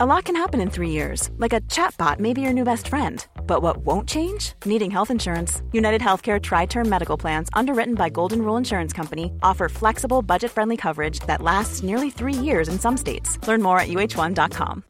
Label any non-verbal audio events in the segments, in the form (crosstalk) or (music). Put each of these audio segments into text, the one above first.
A lot can happen in three years, like a chatbot may be your new best friend. But what won't change? Needing health insurance. United Healthcare Tri Term Medical Plans, underwritten by Golden Rule Insurance Company, offer flexible, budget friendly coverage that lasts nearly three years in some states. Learn more at uh1.com.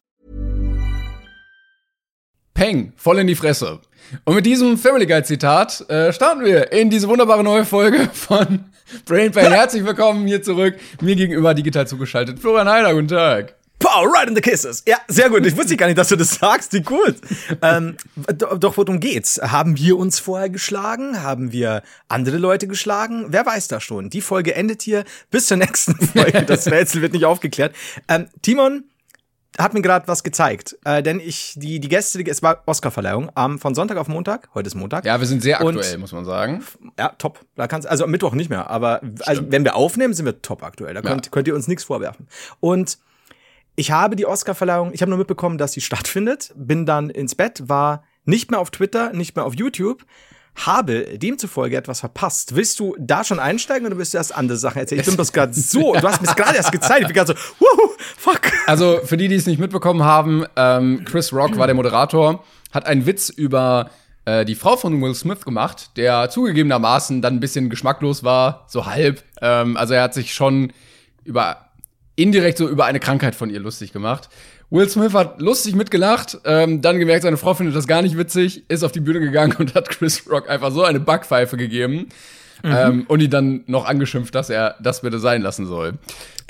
Peng, voll in die Fresse. Und mit diesem Family Guide Zitat äh, starten wir in diese wunderbare neue Folge von (laughs) Brain Pain. Herzlich willkommen hier zurück. Mir gegenüber digital zugeschaltet. Florian Heider, guten Tag. Pow, right in the kisses. Ja, sehr gut. Ich wusste gar nicht, dass du das sagst. Wie gut. ähm, doch, worum geht's? Haben wir uns vorher geschlagen? Haben wir andere Leute geschlagen? Wer weiß das schon? Die Folge endet hier. Bis zur nächsten (laughs) Folge. Das Rätsel wird nicht aufgeklärt. Ähm, Timon hat mir gerade was gezeigt, äh, denn ich die die Gäste, es war Oscarverleihung ähm, von Sonntag auf Montag. Heute ist Montag. Ja, wir sind sehr aktuell, Und, muss man sagen. Ja, top. Da kannst also am Mittwoch nicht mehr, aber also, wenn wir aufnehmen, sind wir top aktuell. Da könnt, ja. könnt ihr uns nichts vorwerfen. Und ich habe die Oscarverleihung, ich habe nur mitbekommen, dass sie stattfindet, bin dann ins Bett, war nicht mehr auf Twitter, nicht mehr auf YouTube, habe demzufolge etwas verpasst. Willst du da schon einsteigen oder willst du erst andere Sachen erzählen? Ich bin bloß gerade so, du hast mir gerade erst gezeigt, ich bin gerade so, wuhu, fuck. Also für die, die es nicht mitbekommen haben, ähm, Chris Rock war der Moderator, hat einen Witz über äh, die Frau von Will Smith gemacht, der zugegebenermaßen dann ein bisschen geschmacklos war, so halb. Ähm, also er hat sich schon über indirekt so über eine Krankheit von ihr lustig gemacht. Will Smith hat lustig mitgelacht, ähm, dann gemerkt, seine Frau findet das gar nicht witzig, ist auf die Bühne gegangen und hat Chris Rock einfach so eine Backpfeife gegeben. Mhm. Ähm, und ihn dann noch angeschimpft, dass er das bitte sein lassen soll.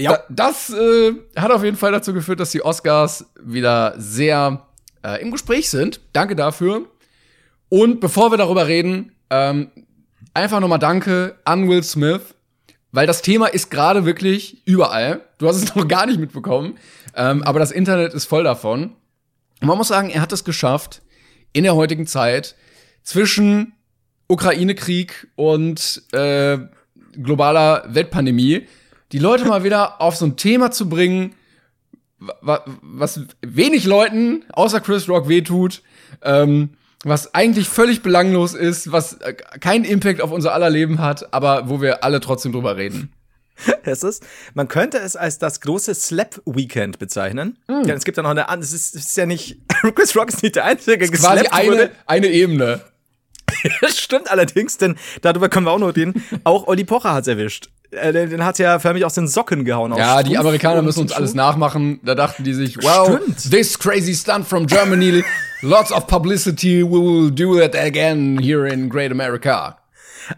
Ja. Da, das äh, hat auf jeden Fall dazu geführt, dass die Oscars wieder sehr äh, im Gespräch sind. Danke dafür. Und bevor wir darüber reden, ähm, einfach nochmal Danke an Will Smith weil das Thema ist gerade wirklich überall. Du hast es (laughs) noch gar nicht mitbekommen, ähm, aber das Internet ist voll davon. Und man muss sagen, er hat es geschafft, in der heutigen Zeit zwischen Ukraine-Krieg und äh, globaler Weltpandemie die Leute mal wieder auf so ein Thema zu bringen, was wenig Leuten außer Chris Rock wehtut. Ähm, was eigentlich völlig belanglos ist, was äh, keinen Impact auf unser aller Leben hat, aber wo wir alle trotzdem drüber reden. (laughs) Es ist, man könnte es als das große Slap-Weekend bezeichnen. Mm. Ja, es gibt ja noch eine andere, es ist, es ist ja nicht, (laughs) Chris Rock ist nicht der Einzige, der quasi eine, wurde. eine Ebene. Das (laughs) stimmt allerdings, denn darüber können wir auch noch reden. Auch Olli Pocher hat's erwischt. Äh, den, den hat ja förmlich aus den Socken gehauen. Ja, die Amerikaner müssen uns alles nachmachen. Da dachten die sich, wow, Stimmt. this crazy stunt from Germany, (laughs) lots of publicity, we will do it again here in Great America.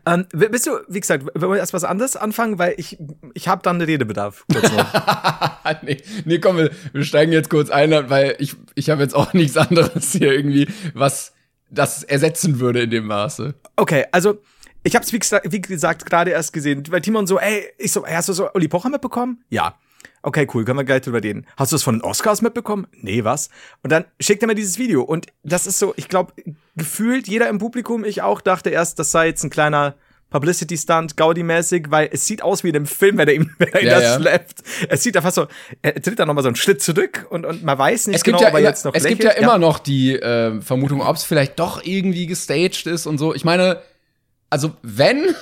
Ähm, bist du, wie gesagt, wollen wir erst was anderes anfangen, weil ich, ich habe dann Redebedarf. (laughs) nee, nee, komm, wir, wir steigen jetzt kurz ein, weil ich, ich habe jetzt auch (laughs) nichts anderes hier irgendwie, was das ersetzen würde in dem Maße. Okay, also ich habe es wie, wie, gesagt gerade erst gesehen, weil Timon so, ey, ich so, ey, hast du so Olli Pocher mitbekommen? Ja. Okay, cool, können wir gleich drüber reden. Hast du es von den Oscars mitbekommen? Nee, was? Und dann schickt er mir dieses Video und das ist so, ich glaube, gefühlt jeder im Publikum, ich auch, dachte erst, das sei jetzt ein kleiner Publicity-Stunt, Gaudi-mäßig, weil es sieht aus wie in dem Film, wenn er ihm, (laughs) wenn er ja, das ja. slappt. Es sieht einfach so, er tritt da nochmal so einen Schritt zurück und, und man weiß nicht es genau, ja ob er jetzt noch Es lächelt. gibt ja immer noch die äh, Vermutung, ob es vielleicht doch irgendwie gestaged ist und so. Ich meine, also wenn,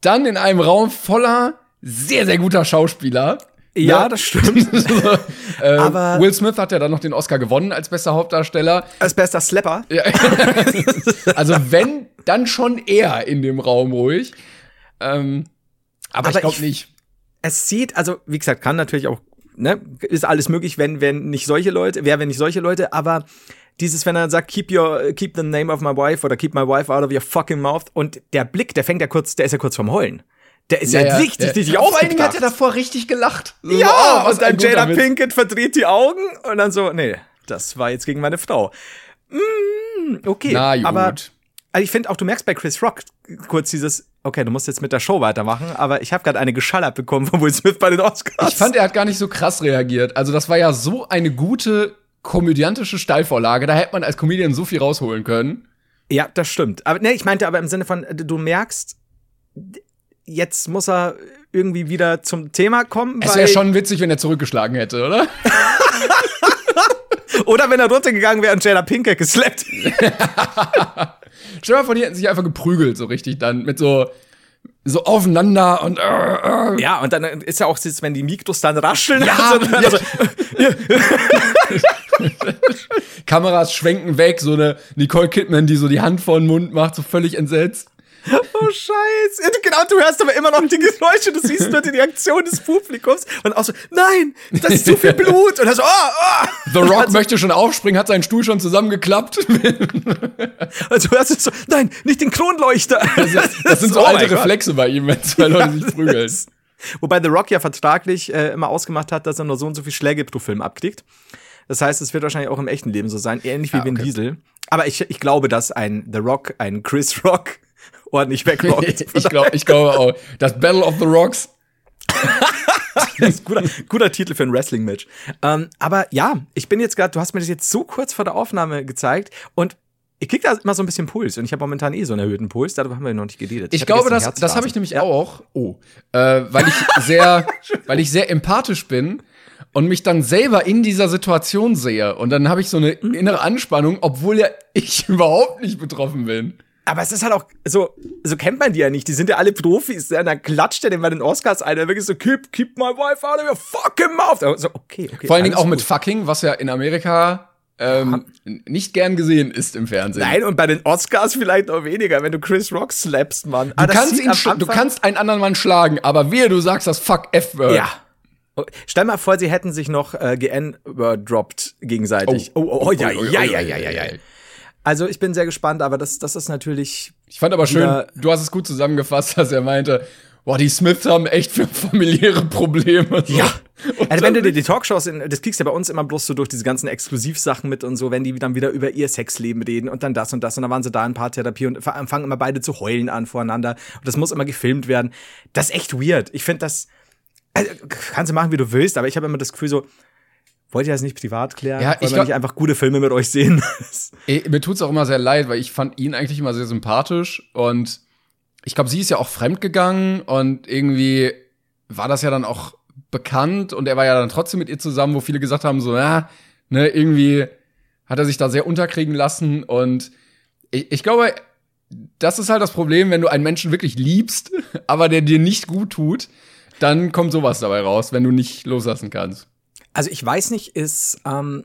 dann in einem Raum voller sehr, sehr guter Schauspieler. Ja, ne? das stimmt. (laughs) äh, Aber Will Smith hat ja dann noch den Oscar gewonnen als bester Hauptdarsteller. Als bester Slapper. Ja. (laughs) also wenn, dann schon er in dem Raum ruhig. Ähm, aber, aber ich glaube nicht. Es sieht, also wie gesagt, kann natürlich auch, ne, ist alles möglich, wenn, wenn nicht solche Leute, wer, wenn nicht solche Leute, aber dieses, wenn er sagt, keep your, keep the name of my wife oder keep my wife out of your fucking mouth und der Blick, der fängt ja kurz, der ist ja kurz vorm Heulen. Der ist ja, ja richtig, ja. richtig Vor allen Dingen hat er davor richtig gelacht. Ja, oh, und dann Jada Pinkett verdreht die Augen und dann so, nee, das war jetzt gegen meine Frau. Mm, okay, Na, gut. aber also ich finde auch, du merkst bei Chris Rock kurz dieses, okay, du musst jetzt mit der Show weitermachen, aber ich habe gerade eine geschallert bekommen von Will Smith bei den Oscars. Ich fand, er hat gar nicht so krass reagiert. Also das war ja so eine gute komödiantische Steilvorlage. Da hätte man als Comedian so viel rausholen können. Ja, das stimmt. Aber ne, ich meinte aber im Sinne von, du merkst, jetzt muss er irgendwie wieder zum Thema kommen. Es wäre schon witzig, wenn er zurückgeschlagen hätte, oder? (laughs) oder wenn er runtergegangen wäre und Jada Pinkett geslappt. (laughs) Stell dir mal vor, die hätten sich einfach geprügelt, so richtig dann, mit so, so aufeinander und äh, äh. Ja, und dann ist ja auch, wenn die Mikros dann rascheln. Ja, (laughs) also, also, (laughs) Kameras schwenken weg, so eine Nicole Kidman, die so die Hand vor den Mund macht, so völlig entsetzt. oh Scheiße. Ja, Genau, du hörst aber immer noch die Geräusche, du siehst nur die Reaktion des Publikums und auch so, nein, das ist zu viel (laughs) Blut. Und dann so, oh, oh. The Rock möchte schon aufspringen, hat seinen Stuhl schon zusammengeklappt. (laughs) Also hörst du so, nein, nicht den Kronleuchter. Das, ist, das sind so Oh alte Gott. Reflexe bei ihm, wenn zwei Leute sich prügeln. Wobei The Rock ja vertraglich äh, immer ausgemacht hat, dass er nur so und so viel Schläge pro Film abkriegt. Das heißt, es wird wahrscheinlich auch im echten Leben so sein, ähnlich wie Ah, Vin okay. Diesel. Aber ich, ich glaube, dass ein The Rock, ein Chris Rock (laughs) ordentlich wegrockt. (laughs) Ich glaube ich glaube auch. Das Battle of the Rocks. (laughs) Das ist guter, guter Titel für ein Wrestling-Match. Ähm, aber ja, ich bin jetzt gerade, du hast mir das jetzt so kurz vor der Aufnahme gezeigt und ich krieg da immer so ein bisschen Puls und ich habe momentan eh so einen erhöhten Puls, darüber haben wir noch nicht geredet. Ich hatte glaube, das, das habe ich nämlich auch. Oh. Äh, weil ich sehr, weil ich sehr empathisch bin und mich dann selber in dieser Situation sehe. Und dann habe ich so eine innere Anspannung, obwohl ja ich (laughs) überhaupt nicht betroffen bin. Aber es ist halt auch so, so kennt man die ja nicht. Die sind ja alle Profis. Ja, und dann klatscht er den bei den Oscars ein, der wirklich so, keep, keep my wife out of your fucking mouth. So, okay, okay. Vor allen Dingen auch mit gut. fucking, was ja in Amerika ähm, nicht gern gesehen ist im Fernsehen. Nein, und bei den Oscars vielleicht noch weniger, wenn du Chris Rock slappst, Mann. Du kannst, ihn, du kannst einen anderen Mann schlagen, aber wehe, du sagst das Fuck F-Word. Ja. Stell mal vor, sie hätten sich noch äh, gedroppt gegenseitig. Oh, oh, oh, ja, ja, ja, ja, ja, ja. Also ich bin sehr gespannt, aber das, das ist natürlich. Ich fand aber schön, du hast es gut zusammengefasst, dass er meinte, boah, die Smiths haben echt für familiäre Probleme. So. Ja. (laughs) Und Also wenn du dir die Talkshows, in, das kriegst du ja bei uns immer bloß so durch diese ganzen Exklusivsachen mit und so, wenn die dann wieder über ihr Sexleben reden und dann das und das und dann waren sie da in Paartherapie und fa- fangen immer beide zu heulen an voreinander und das muss immer gefilmt werden. Das ist echt weird. Ich finde das, also, kannst du machen, wie du willst, aber ich habe immer das Gefühl so, wollt ihr das nicht privat klären? Ja, ich nicht einfach gute Filme mit euch sehen? (laughs) Ey, mir tut's auch immer sehr leid, weil ich fand ihn eigentlich immer sehr sympathisch und ich glaube, sie ist ja auch fremdgegangen und irgendwie war das ja dann auch bekannt und er war ja dann trotzdem mit ihr zusammen, wo viele gesagt haben, so, ja, ne, irgendwie hat er sich da sehr unterkriegen lassen und ich, ich glaube, das ist halt das Problem, wenn du einen Menschen wirklich liebst, (laughs) aber der dir nicht gut tut, dann kommt sowas dabei raus, wenn du nicht loslassen kannst. Also ich weiß nicht, ist, ähm,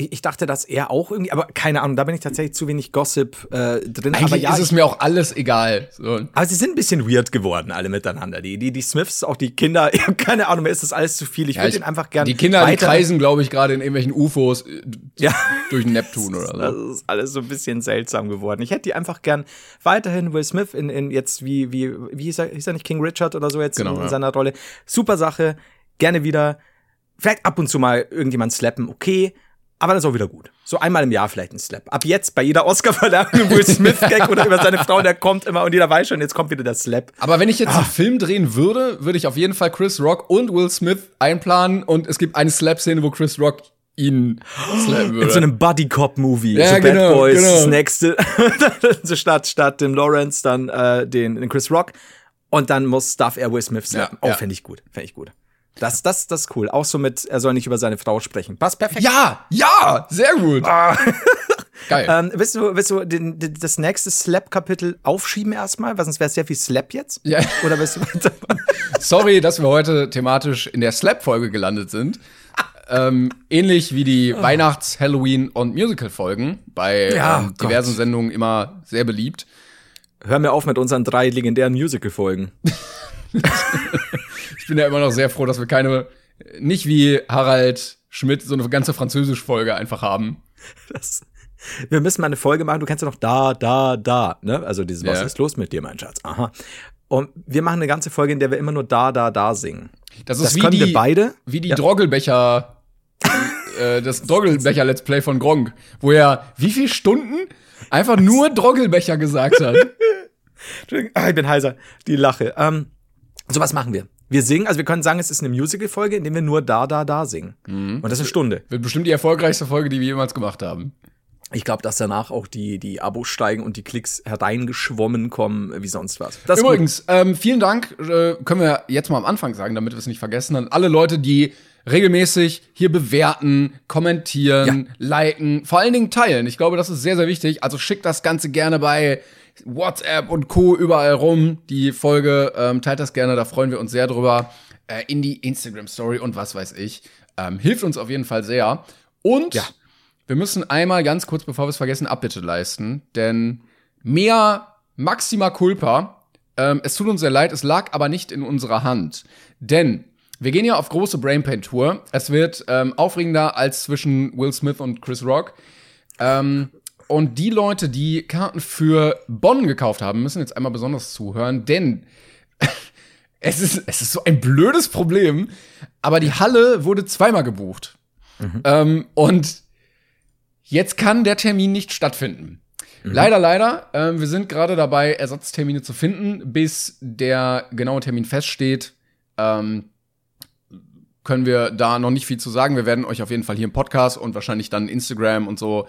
ich, ich dachte, dass er auch irgendwie, aber keine Ahnung, da bin ich tatsächlich zu wenig Gossip äh, drin. Eigentlich aber ja, ist es ich, mir auch alles egal. So. aber sie sind ein bisschen weird geworden, alle miteinander. Die, die, die Smiths, auch die Kinder, (laughs) ich hab keine Ahnung, mir ist das alles zu viel. Ich Ja, würde ihn einfach gerne. Die Kinder, die kreisen, glaube ich, gerade in irgendwelchen UFOs äh, Ja. durch den Neptun oder Das so. ist alles so ein bisschen seltsam geworden. Ich hätte die einfach gern weiterhin Will Smith in, in jetzt wie, wie, wie hieß er, hieß er nicht King Richard oder so jetzt Genau, in, in ja. seiner Rolle. Super Sache. Gerne wieder. Vielleicht ab und zu mal irgendjemand slappen, okay. Aber das ist auch wieder gut. So einmal im Jahr vielleicht ein Slap. Ab jetzt bei jeder Oscar-Verleihung Will Smith-Gag oder über seine Frau, der kommt immer und jeder weiß schon, jetzt kommt wieder der Slap. Aber wenn ich jetzt Ah. einen Film drehen würde, würde ich auf jeden Fall Chris Rock und Will Smith einplanen und es gibt eine Slap-Szene, wo Chris Rock ihn slappen würde. In so einem Buddy-Cop-Movie. Ja, so Bad genau, Boys, genau. das nächste. (laughs) so statt, statt dem Lawrence dann äh, den, den Chris Rock. Und dann muss, darf er Will Smith slappen. Ja, oh, ja. fände ich gut. Fände ich gut. Das, das, das ist cool. Auch so mit, er soll nicht über seine Frau sprechen. Passt perfekt. ja, ja, sehr gut. (laughs) Geil. Ähm, willst du, willst du den, den, das nächste Slap-Kapitel aufschieben erstmal? Weil sonst wäre es sehr viel Slap jetzt. Ja. Oder willst du weitermachen? (laughs) Sorry, dass wir heute thematisch in der Slap-Folge gelandet sind. ähm, ähnlich wie die Weihnachts-, Halloween- und Musical-Folgen bei Ja, ähm, Gott. diversen Sendungen immer sehr beliebt. Hör mir auf mit unseren drei legendären Musical-Folgen. (laughs) (laughs) Ich bin ja immer noch sehr froh, dass wir keine, nicht wie Harald Schmidt, so eine ganze Französisch-Folge einfach haben. Das, wir müssen mal eine Folge machen. Du kennst ja noch da, da, da, ne? Also dieses Was Ja. ist los mit dir, mein Schatz? Aha. Und wir machen eine ganze Folge, in der wir immer nur da, da, da singen. Das ist Das wie können die, wir beide. wie die Ja. Droggelbecher, äh, das (laughs) Droggelbecher-Let's Play von Gronk, wo er wie viel Stunden einfach nur Droggelbecher gesagt hat. Entschuldigung, (laughs) ah, ich bin heiser. Die Lache. Ähm, so was machen wir. Wir singen, also wir können sagen, es ist eine Musical-Folge, in der wir nur da, da, da singen. Mhm. Und das ist eine Stunde. Wird bestimmt die erfolgreichste Folge, die wir jemals gemacht haben. Ich glaube, dass danach auch die, die Abos steigen und die Klicks hereingeschwommen kommen, wie sonst was. Das. Übrigens, ähm, vielen Dank, äh, können wir jetzt mal am Anfang sagen, damit wir es nicht vergessen, an alle Leute, die regelmäßig hier bewerten, kommentieren, liken, vor allen Dingen teilen. Ich glaube, das ist sehr, sehr wichtig. Also schickt das Ganze gerne bei WhatsApp und Co. überall rum. Die Folge ähm, teilt das gerne, da freuen wir uns sehr drüber. Äh, in die Instagram-Story und was weiß ich. Ähm, hilft uns auf jeden Fall sehr. Und Ja. wir müssen einmal ganz kurz, bevor wir es vergessen, Abbitte leisten. Denn mehr Maxima Culpa. Ähm, es tut uns sehr leid, es lag aber nicht in unserer Hand. Denn wir gehen ja auf große Brainpain Tour. Es wird ähm, aufregender als zwischen Will Smith und Chris Rock. Ähm, und die Leute, die Karten für Bonn gekauft haben, müssen jetzt einmal besonders zuhören, denn (laughs) es ist, es ist so ein blödes Problem, aber die Halle wurde zweimal gebucht. Ähm, und jetzt kann der Termin nicht stattfinden. Leider, leider. Ähm, wir sind gerade dabei, Ersatztermine zu finden, bis der genaue Termin feststeht. Ähm, können wir da noch nicht viel zu sagen. Wir werden euch auf jeden Fall hier im Podcast und wahrscheinlich dann Instagram und so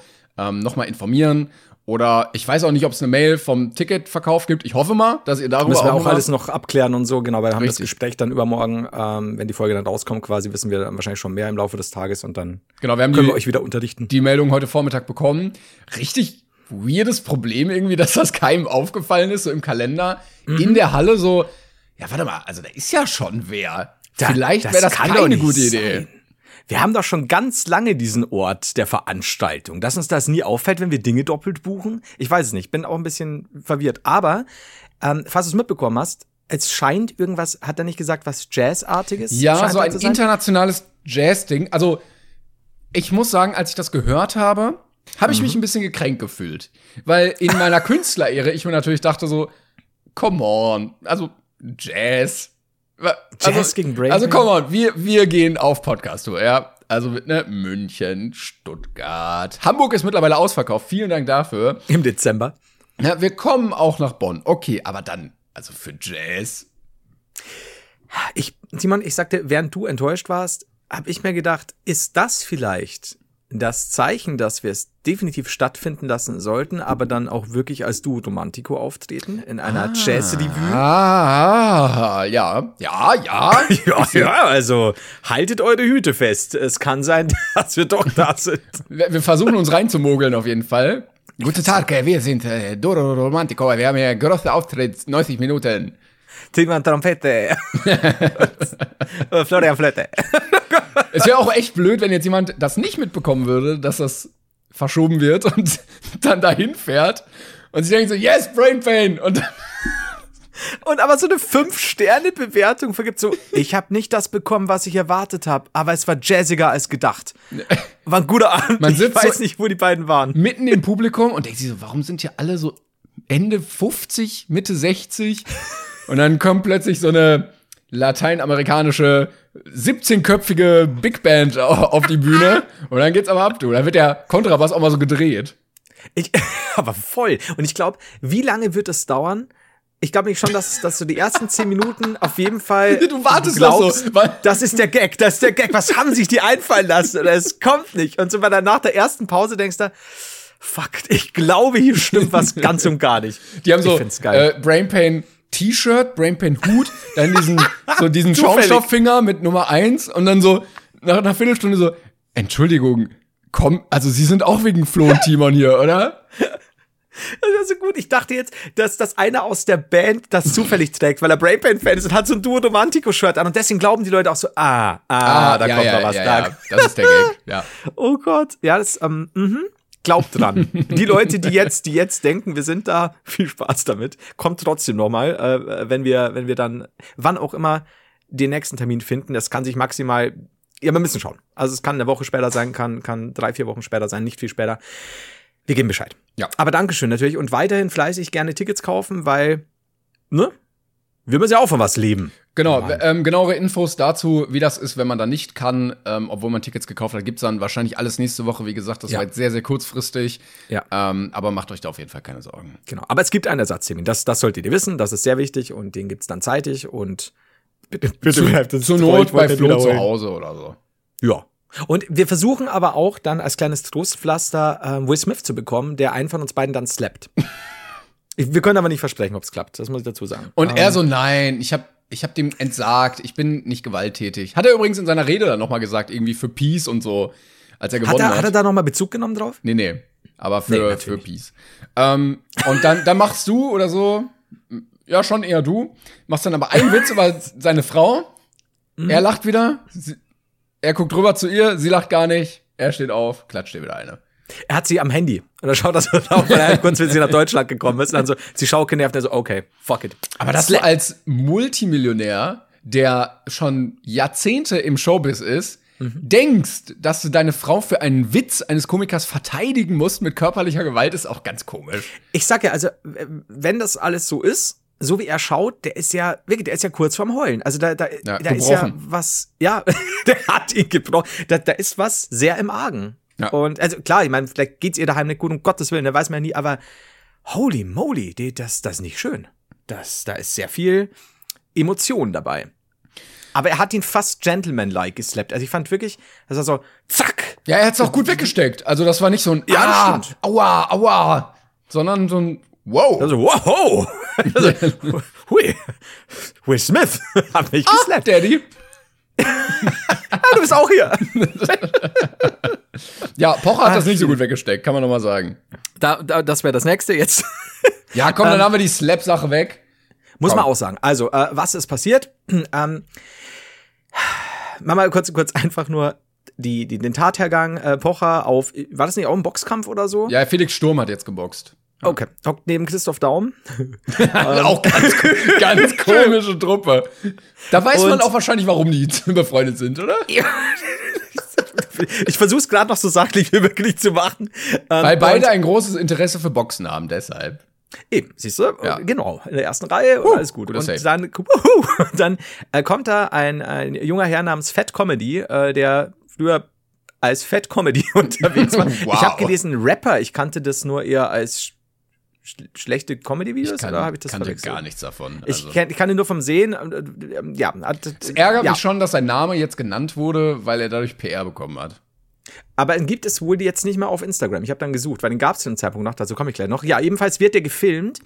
ähm, nochmal informieren. Oder ich weiß auch nicht, ob es eine Mail vom Ticketverkauf gibt. Ich hoffe mal, dass ihr darüber Müssen wir auch alles noch abklären und so, genau, weil wir haben das Richtig. Gespräch dann übermorgen, ähm, wenn die Folge dann rauskommt, quasi wissen wir dann wahrscheinlich schon mehr im Laufe des Tages und dann Genau, wir haben können die, wir euch wieder unterrichten. die Meldung heute Vormittag bekommen. Richtig weirdes Problem irgendwie, (laughs) dass das keinem aufgefallen ist, so im Kalender. Mhm. In der Halle so, ja, warte mal, also da ist ja schon wer. Da- Vielleicht das wäre das doch keine gute Idee. Wir haben doch schon ganz lange diesen Ort der Veranstaltung. Dass uns das nie auffällt, wenn wir Dinge doppelt buchen. Ich weiß es nicht, bin auch ein bisschen verwirrt. Aber, ähm, falls du es mitbekommen hast, es scheint irgendwas, hat er nicht gesagt, was Jazzartiges? Ja, so ein internationales Jazz-Ding. Also, ich muss sagen, als ich das gehört habe, habe ich Mhm. mich ein bisschen gekränkt gefühlt. Weil in meiner (laughs) Künstlerehre ich mir natürlich dachte so, come on, also Jazz. Wa- Jazz also, gegen Breaking? Also, come on, wir, wir gehen auf Podcast-Tour, ja. Also mit ne, München, Stuttgart. Hamburg ist mittlerweile ausverkauft. Vielen Dank dafür. Im Dezember. Ja, wir kommen auch nach Bonn. Okay, aber dann, also für Jazz. Ich, Simon, ich sagte, während du enttäuscht warst, habe ich mir gedacht, ist das vielleicht das Zeichen, dass wir es definitiv stattfinden lassen sollten, aber dann auch wirklich als Duo Romantico auftreten in einer Jazz-Revue? Ah, ja, ja, ja. (laughs) Ja, ja, also haltet eure Hüte fest. Es kann sein, (laughs) dass wir doch da sind. Wir, versuchen uns reinzumogeln auf jeden Fall. Guten Tag, wir sind äh, Doro Romantico. Wir haben hier großen Auftritt, 90 Minuten. Timon Trompete. (laughs) Florian Flöte. (laughs) Es wäre auch echt blöd, wenn jetzt jemand das nicht mitbekommen würde, dass das verschoben wird und (laughs) dann dahin fährt und sie denkt so, yes, Brain Pain. Und Und aber so eine Fünf-Sterne-Bewertung vergibt so, ich habe nicht das bekommen, was ich erwartet habe, aber es war jazziger als gedacht. War ein guter Abend. Man ich weiß so- nicht, wo die beiden waren. mitten im Publikum und denkt sich so, warum sind hier alle so Ende 50, Mitte 60? Und dann kommt plötzlich so eine lateinamerikanische 17-köpfige Big Band au- auf die Bühne und dann geht's aber ab, du. Dann wird der Kontrabass auch mal so gedreht. Ich, (laughs) aber voll. Und ich glaube, wie lange wird es dauern? Ich glaube nicht schon, dass, dass du die ersten zehn Minuten auf jeden Fall. (laughs) Du wartest noch so, Das ist der Gag, das ist der Gag. Was haben sich die einfallen lassen? Oder es kommt nicht. Und so, weil dann nach der ersten Pause denkst du, fuck, ich glaube, hier stimmt was (laughs) ganz und gar nicht. Die haben Ich so äh, Brain Pain T-Shirt, Brain Pain Hut, dann diesen (laughs) so diesen. Schaumstofffinger mit Nummer eins und dann so nach einer Viertelstunde so Entschuldigung, komm, also Sie sind auch wegen Flo und Timon hier, oder? (laughs) Das war so gut. Ich dachte jetzt, dass das einer aus der Band das zufällig trägt, weil er Brainpain-Fan ist und hat so ein Duo Romantico-Shirt an. Und deswegen glauben die Leute auch so, ah, ah, da ja, kommt ja, noch was. ja, da. das ist der Gag, ja. (laughs) Oh Gott. Ja, das, ähm, mhm. Glaubt dran. Die Leute, die jetzt, die jetzt denken, wir sind da, viel Spaß damit. Kommt trotzdem nochmal, äh, wenn wir, wenn wir dann, wann auch immer, den nächsten Termin finden. Das kann sich maximal, ja, wir müssen schauen. Also es kann eine Woche später sein, kann, kann drei, vier Wochen später sein, nicht viel später. Wir geben Bescheid. Ja. Aber Dankeschön natürlich und weiterhin fleißig gerne Tickets kaufen, weil, ne? Wir müssen ja auch von was leben. Genau, ähm, genauere Infos dazu, wie das ist, wenn man da nicht kann, ähm, obwohl man Tickets gekauft hat, gibt's dann wahrscheinlich alles nächste Woche. Wie gesagt, das Ja. war jetzt sehr, sehr kurzfristig. Ja. Ähm, aber macht euch da auf jeden Fall keine Sorgen. Genau. Aber es gibt einen Ersatztermin. Das, das solltet ihr wissen. Das ist sehr wichtig und den gibt's dann zeitig und bitte, bitte bleibt uns Zur Not bei Flo zu. Hause oder so. Ja. Und wir versuchen aber auch dann als kleines Trostpflaster ähm, Will Smith zu bekommen, der einen von uns beiden dann slappt. (laughs) wir können aber nicht versprechen, ob es klappt. Das muss ich dazu sagen. Und Ähm, er so, nein, ich hab, ich hab dem entsagt, ich bin nicht gewalttätig. Hat er übrigens in seiner Rede dann nochmal gesagt, irgendwie für Peace und so, als er hat, gewonnen er, hat. hat er da nochmal Bezug genommen drauf? nee, nee. aber für, Nee, für. Peace. Ähm, und dann, dann machst du oder so, ja, schon eher du, machst dann aber einen Witz über seine Frau. Mhm. Er lacht wieder, sie, er guckt rüber zu ihr, sie lacht gar nicht, er steht auf, klatscht ihr wieder eine. Er hat sie am Handy. Und dann schaut er so drauf, weil er halt kurz, wenn sie nach Deutschland gekommen ist. Und dann so, sie schaut genervt, er so, okay, fuck it. Aber dass du als Multimillionär, der schon Jahrzehnte im Showbiz ist, Mhm. denkst, dass du deine Frau für einen Witz eines Komikers verteidigen musst mit körperlicher Gewalt, ist auch ganz komisch. Ich sag ja, also, wenn das alles so ist, so wie er schaut, der ist ja, wirklich, der ist ja kurz vorm Heulen. Also da, da, Ja, da ist ja was, ja, (laughs) der hat ihn gebrochen. Da, da ist was sehr im Argen. Ja. Und also klar, ich meine, vielleicht geht's ihr daheim nicht gut, um Gottes Willen, da weiß man ja nie, aber holy moly, die, das, das ist nicht schön. Das, da ist sehr viel Emotion dabei. Aber er hat ihn fast gentleman-like geslappt. Also ich fand wirklich, das war so, zack, Ja, er hat's auch gut weggesteckt. Also das war nicht so ein Ja, ah, stimmt. aua, aua, sondern so ein wow. Also, wow! (laughs) Also, hui, Will Smith (laughs) hat mich ah, geslappt. Daddy. (laughs) Ah, du bist auch hier. Ja, Pocher hat Ah, das nicht so gut weggesteckt, kann man noch mal sagen. Da, da, das wäre das nächste. Jetzt (laughs) Ja, komm, dann haben wir die Slap-Sache weg. muss Komm. man auch sagen. Also, äh, was ist passiert? (clears throat) ähm, mach mal kurz, kurz einfach nur die, die, den Tathergang äh, Pocher auf, war das nicht auch ein Boxkampf oder so? Ja, Felix Sturm hat jetzt geboxt. Okay. Hockt neben Christoph Daum. (laughs) auch ganz, (laughs) ganz komische Truppe. Da weiß man Und- auch wahrscheinlich, warum die befreundet sind, oder? Ich versuche es gerade noch so sachlich wie möglich zu machen. Ähm, Weil beide ein großes Interesse für Boxen haben, deshalb. Eben, siehst du? Ja. Genau, in der ersten Reihe und alles gut. Und Save. dann, uhu, (laughs) dann äh, kommt da ein, ein junger Herr namens Fat Comedy, äh, der früher als Fat Comedy (laughs) unterwegs war. Wow. Ich habe gelesen Rapper, ich kannte das nur eher als schlechte Comedy-Videos, Ich kann, oder habe ich das kannte verwechselt? gar nichts davon. Ich, Also. ich kann ihn nur vom Sehen. äh, äh, Ja, hat, Es ärgert ja. mich schon, dass sein Name jetzt genannt wurde, weil er dadurch PR bekommen hat. Aber gibt es wohl jetzt nicht mehr auf Instagram. Ich habe dann gesucht, weil den gab es zu dem Zeitpunkt noch, dazu komme ich gleich noch. Ja, jedenfalls wird der gefilmt,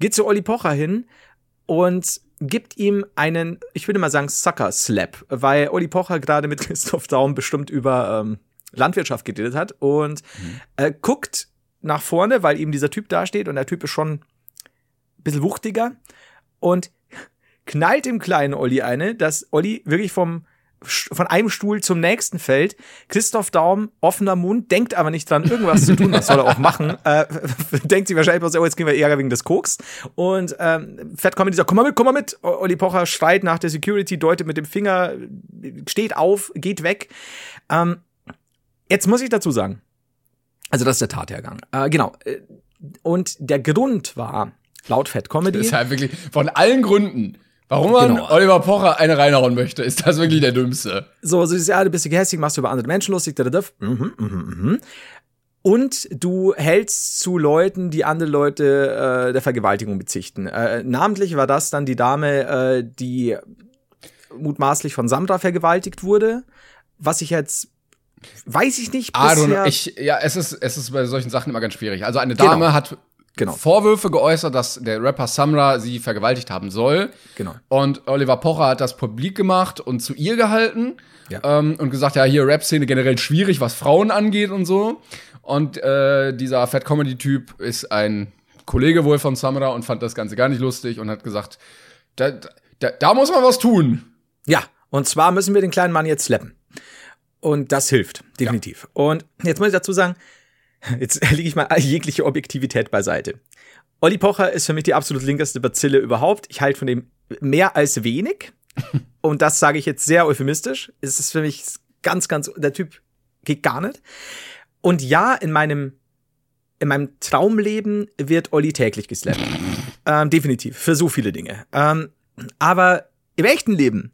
geht zu Olli Pocher hin und gibt ihm einen, ich würde mal sagen, Sucker-Slap, weil Olli Pocher gerade mit (laughs) Christoph Daum bestimmt über ähm, Landwirtschaft geredet hat und äh, guckt nach vorne, weil ihm dieser Typ dasteht und der Typ ist schon ein bisschen wuchtiger und knallt dem kleinen Olli eine, dass Olli wirklich vom von einem Stuhl zum nächsten fällt. Christoph Daum, offener Mund, denkt aber nicht dran, irgendwas zu tun, was soll er auch machen. (laughs) Äh, (laughs) denkt sich wahrscheinlich bloß, oh, jetzt kriegen wir Ärger wegen des Koks. Und ähm, Fett Comedy sagt, komm mal mit, komm mal mit. Olli Pocher schreit nach der Security, deutet mit dem Finger, steht auf, geht weg. Ähm, jetzt muss ich dazu sagen, also das ist der Tathergang. Äh, genau. Äh, Und der Grund war, laut Fat Comedy, Das ist halt wirklich von allen Gründen, warum man Genau. Oliver Pocher eine reinhauen möchte, ist das wirklich der dümmste. So, so ist ja, du bist gehässig, machst du über andere Menschen lustig, da, da, da. Mhm, mhm, mhm. Und du hältst zu Leuten, die andere Leute äh, der Vergewaltigung bezichten. Äh, namentlich war das dann die Dame, äh, die mutmaßlich von Samra vergewaltigt wurde. Was ich jetzt, weiß ich nicht, bisher. Ich, ja, es ist, es ist bei solchen Sachen immer ganz schwierig. Also eine Genau. Dame hat Genau. Vorwürfe geäußert, dass der Rapper Samra sie vergewaltigt haben soll. Genau. Und Oliver Pocher hat das publik gemacht und zu ihr gehalten Ja. ähm, und gesagt, ja, hier Rap-Szene generell schwierig, was Frauen angeht und so. Und äh, dieser Fat Comedy-Typ ist ein Kollege wohl von Samra und fand das Ganze gar nicht lustig und hat gesagt, da, da, da muss man was tun. Ja, und zwar müssen wir den kleinen Mann jetzt slappen. Und das hilft, definitiv. Und jetzt muss ich dazu sagen, jetzt (laughs) lege ich mal jegliche Objektivität beiseite. Olli Pocher ist für mich die absolut linkeste Bazille überhaupt. Ich halte von dem mehr als wenig. (laughs) Und das sage ich jetzt sehr euphemistisch. Es ist für mich ganz, ganz, der Typ geht gar nicht. Und ja, in meinem, in meinem Traumleben wird Olli täglich geslappt. (laughs) ähm, definitiv. Für so viele Dinge. Ähm, aber im echten Leben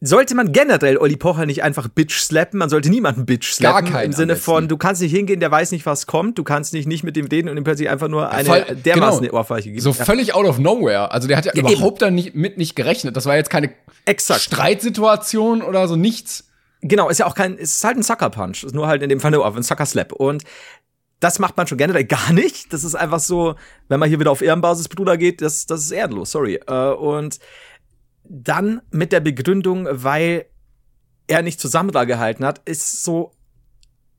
sollte man generell Olli Pocher nicht einfach Bitch slappen. Man sollte niemanden Bitch slappen. keinen Im Sinne von, du kannst nicht hingehen, der weiß nicht, was kommt. Du kannst nicht, nicht mit dem reden und ihm plötzlich einfach nur eine voll- dermaßen genau. eine Ohrfeiche geben. So ja, völlig out of nowhere. Also der hat ja, Ja, überhaupt da nicht, mit nicht gerechnet. Das war jetzt keine exakt. Streitsituation oder so, nichts. Genau, ist ja auch kein, es ist halt ein Sucker Punch. Ist nur halt in dem Fall nur auf ein Sucker Slap. Und das macht man schon generell (laughs) gar nicht. Das ist einfach so, wenn man hier wieder auf Ehrenbasis Bruder geht, das, das ist ehrenlos, sorry. Äh, Und dann mit der Begründung, weil er nicht zusammen da gehalten hat, ist so,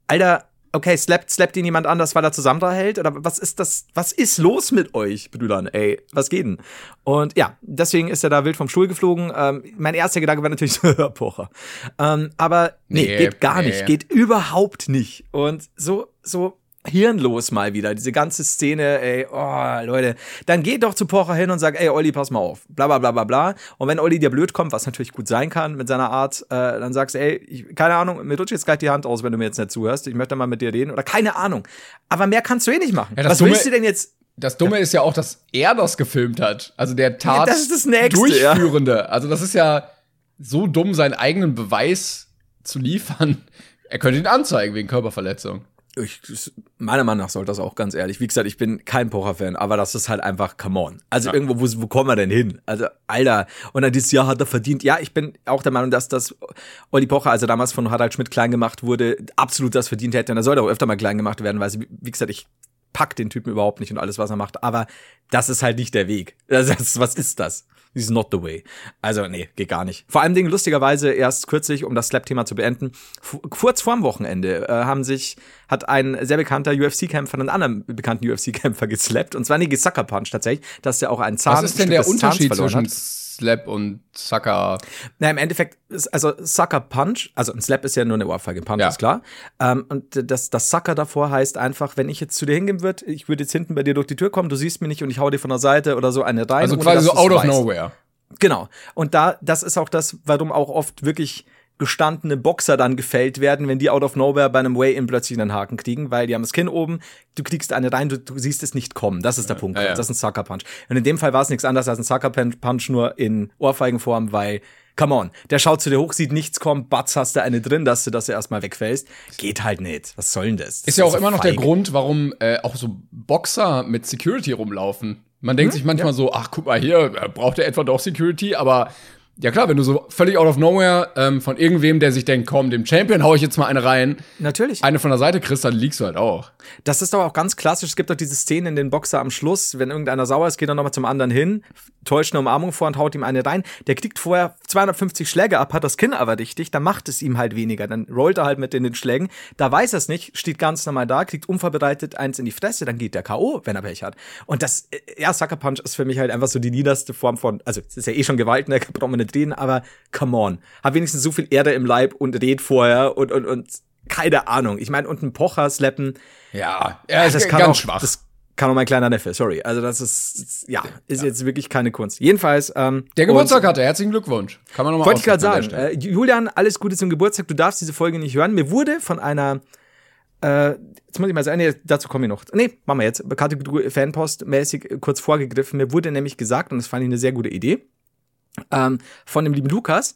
Alter, okay, slappt, slappt ihn jemand anders, weil er zusammen da hält? Oder was ist das, was ist los mit euch, Brüdern? Ey, was geht denn? Und ja, deswegen ist er da wild vom Stuhl geflogen. Ähm, mein erster Gedanke war natürlich (laughs) so, Pocher. Ähm, aber nee, Nee, geht gar nee. nicht, geht überhaupt nicht. Und so, so hirnlos mal wieder, diese ganze Szene, ey, oh, Leute, dann geht doch zu Pocher hin und sagt, ey, Olli, pass mal auf, bla, bla, bla, bla, bla. Und wenn Olli dir blöd kommt, was natürlich gut sein kann mit seiner Art, äh, dann sagst du, ey, ich, keine Ahnung, mir rutscht jetzt gleich die Hand aus, wenn du mir jetzt nicht zuhörst, ich möchte mal mit dir reden oder keine Ahnung. Aber mehr kannst du eh nicht machen. Ja, das was Dumme- willst du denn jetzt? Das Dumme ist ja auch, dass er das gefilmt hat. Also der Tat das ist das Nächste, ja. Durchführende. Also das ist ja so dumm, seinen eigenen Beweis zu liefern. Er könnte ihn anzeigen wegen Körperverletzung. Ich, meiner Meinung nach sollte das auch ganz ehrlich. Wie gesagt, ich bin kein Pocher-Fan, aber das ist halt einfach, come on. Also irgendwo, wo, wo kommen wir denn hin? Also, Alter. Und dann dieses Jahr hat er verdient. Ja, ich bin auch der Meinung, dass das Olli Pocher, also damals von Harald Schmidt klein gemacht wurde, absolut das verdient hätte. Und er sollte auch öfter mal klein gemacht werden, weil, sie- wie gesagt, ich pack den Typen überhaupt nicht und alles, was er macht. Aber das ist halt nicht der Weg. (laughs) Das was ist das? Is not the way. Also, nee, geht gar nicht. Vor allem Dingen, lustigerweise, erst kürzlich, um das Slap-Thema zu beenden, kurz vorm Wochenende äh, haben sich, hat ein sehr bekannter UFC-Kämpfer einen anderen bekannten UFC-Kämpfer (laughs) geslappt. Und zwar Niki Sucker Punch tatsächlich. Das ist ja auch ein Zahn. Was ist denn der Unterschied verloren zwischen hat. Slap und Sucker? Na, im Endeffekt, also Sucker Punch, also ein Slap ist ja nur eine Ohrfeige, Punch Ja. ist klar. Ähm, und das, das Sucker davor heißt einfach, wenn ich jetzt zu dir hingehen würde, ich würde jetzt hinten bei dir durch die Tür kommen, du siehst mich nicht und ich hau dir von der Seite oder so eine rein. Also quasi so out of weißt. nowhere. Genau. Und da, das ist auch das, warum auch oft wirklich gestandene Boxer dann gefällt werden, wenn die out of nowhere bei einem Way-In plötzlich einen Haken kriegen, weil die haben das Kinn oben, du kriegst eine rein, du, du siehst es nicht kommen. Das ist der Punkt. ja, ja. Das ist ein Sucker Punch. Und in dem Fall war es nichts anderes als ein Sucker Punch, nur in Ohrfeigenform, weil, come on, der schaut zu dir hoch, sieht nichts kommen, batz, hast du eine drin, dass du, dass du erstmal wegfällst. Geht halt nicht. Was soll denn das? das Ist ja auch so immer noch der. Grund, warum äh, auch so Boxer mit Security rumlaufen. Man denkt sich manchmal so, ach guck mal hier, äh, braucht er etwa doch Security? Aber ja klar, wenn du so völlig out of nowhere ähm, von irgendwem, der sich denkt, komm, dem Champion hau ich jetzt mal eine rein, Natürlich. eine von der Seite kriegst, dann liegst du halt auch. Das ist doch auch ganz klassisch. Es gibt doch diese Szene in den Boxer am Schluss, wenn irgendeiner sauer ist, geht er nochmal zum anderen hin, täuscht eine Umarmung vor und haut ihm eine rein. Der kriegt vorher 250 Schläge ab, hat das Kinn aber richtig, dann macht es ihm halt weniger. Dann rollt er halt mit in den Schlägen. Da weiß er es nicht, steht ganz normal da, kriegt unvorbereitet eins in die Fresse, dann geht der K.O., wenn er Pech hat. Und das, äh, ja, Sucker Punch ist für mich halt einfach so die niederste Form von, also es ist ja eh schon Gewalt, ne, (laughs) brauchen wir nicht reden, aber come on. Hab wenigstens so viel Erde im Leib und red vorher und, und, und keine Ahnung. Ich meine, und ein Pocher slappen, Ja, er ist das kann ganz auch, schwach. Das kann auch mein kleiner Neffe, sorry. Also das ist, ja, ist jetzt wirklich keine Kunst. Jedenfalls, ähm, der Geburtstag hatte, herzlichen Glückwunsch. Kann man nochmal Wollte ich gerade sagen. Äh, Julian, alles Gute zum Geburtstag. Du darfst diese Folge nicht hören. Mir wurde von einer, äh, jetzt muss ich mal sagen, nee, dazu komme ich noch. Nee, machen wir jetzt. Kategorie Fanpost mäßig kurz vorgegriffen. Mir wurde nämlich gesagt, und das fand ich eine sehr gute Idee, ähm, von dem lieben Lukas,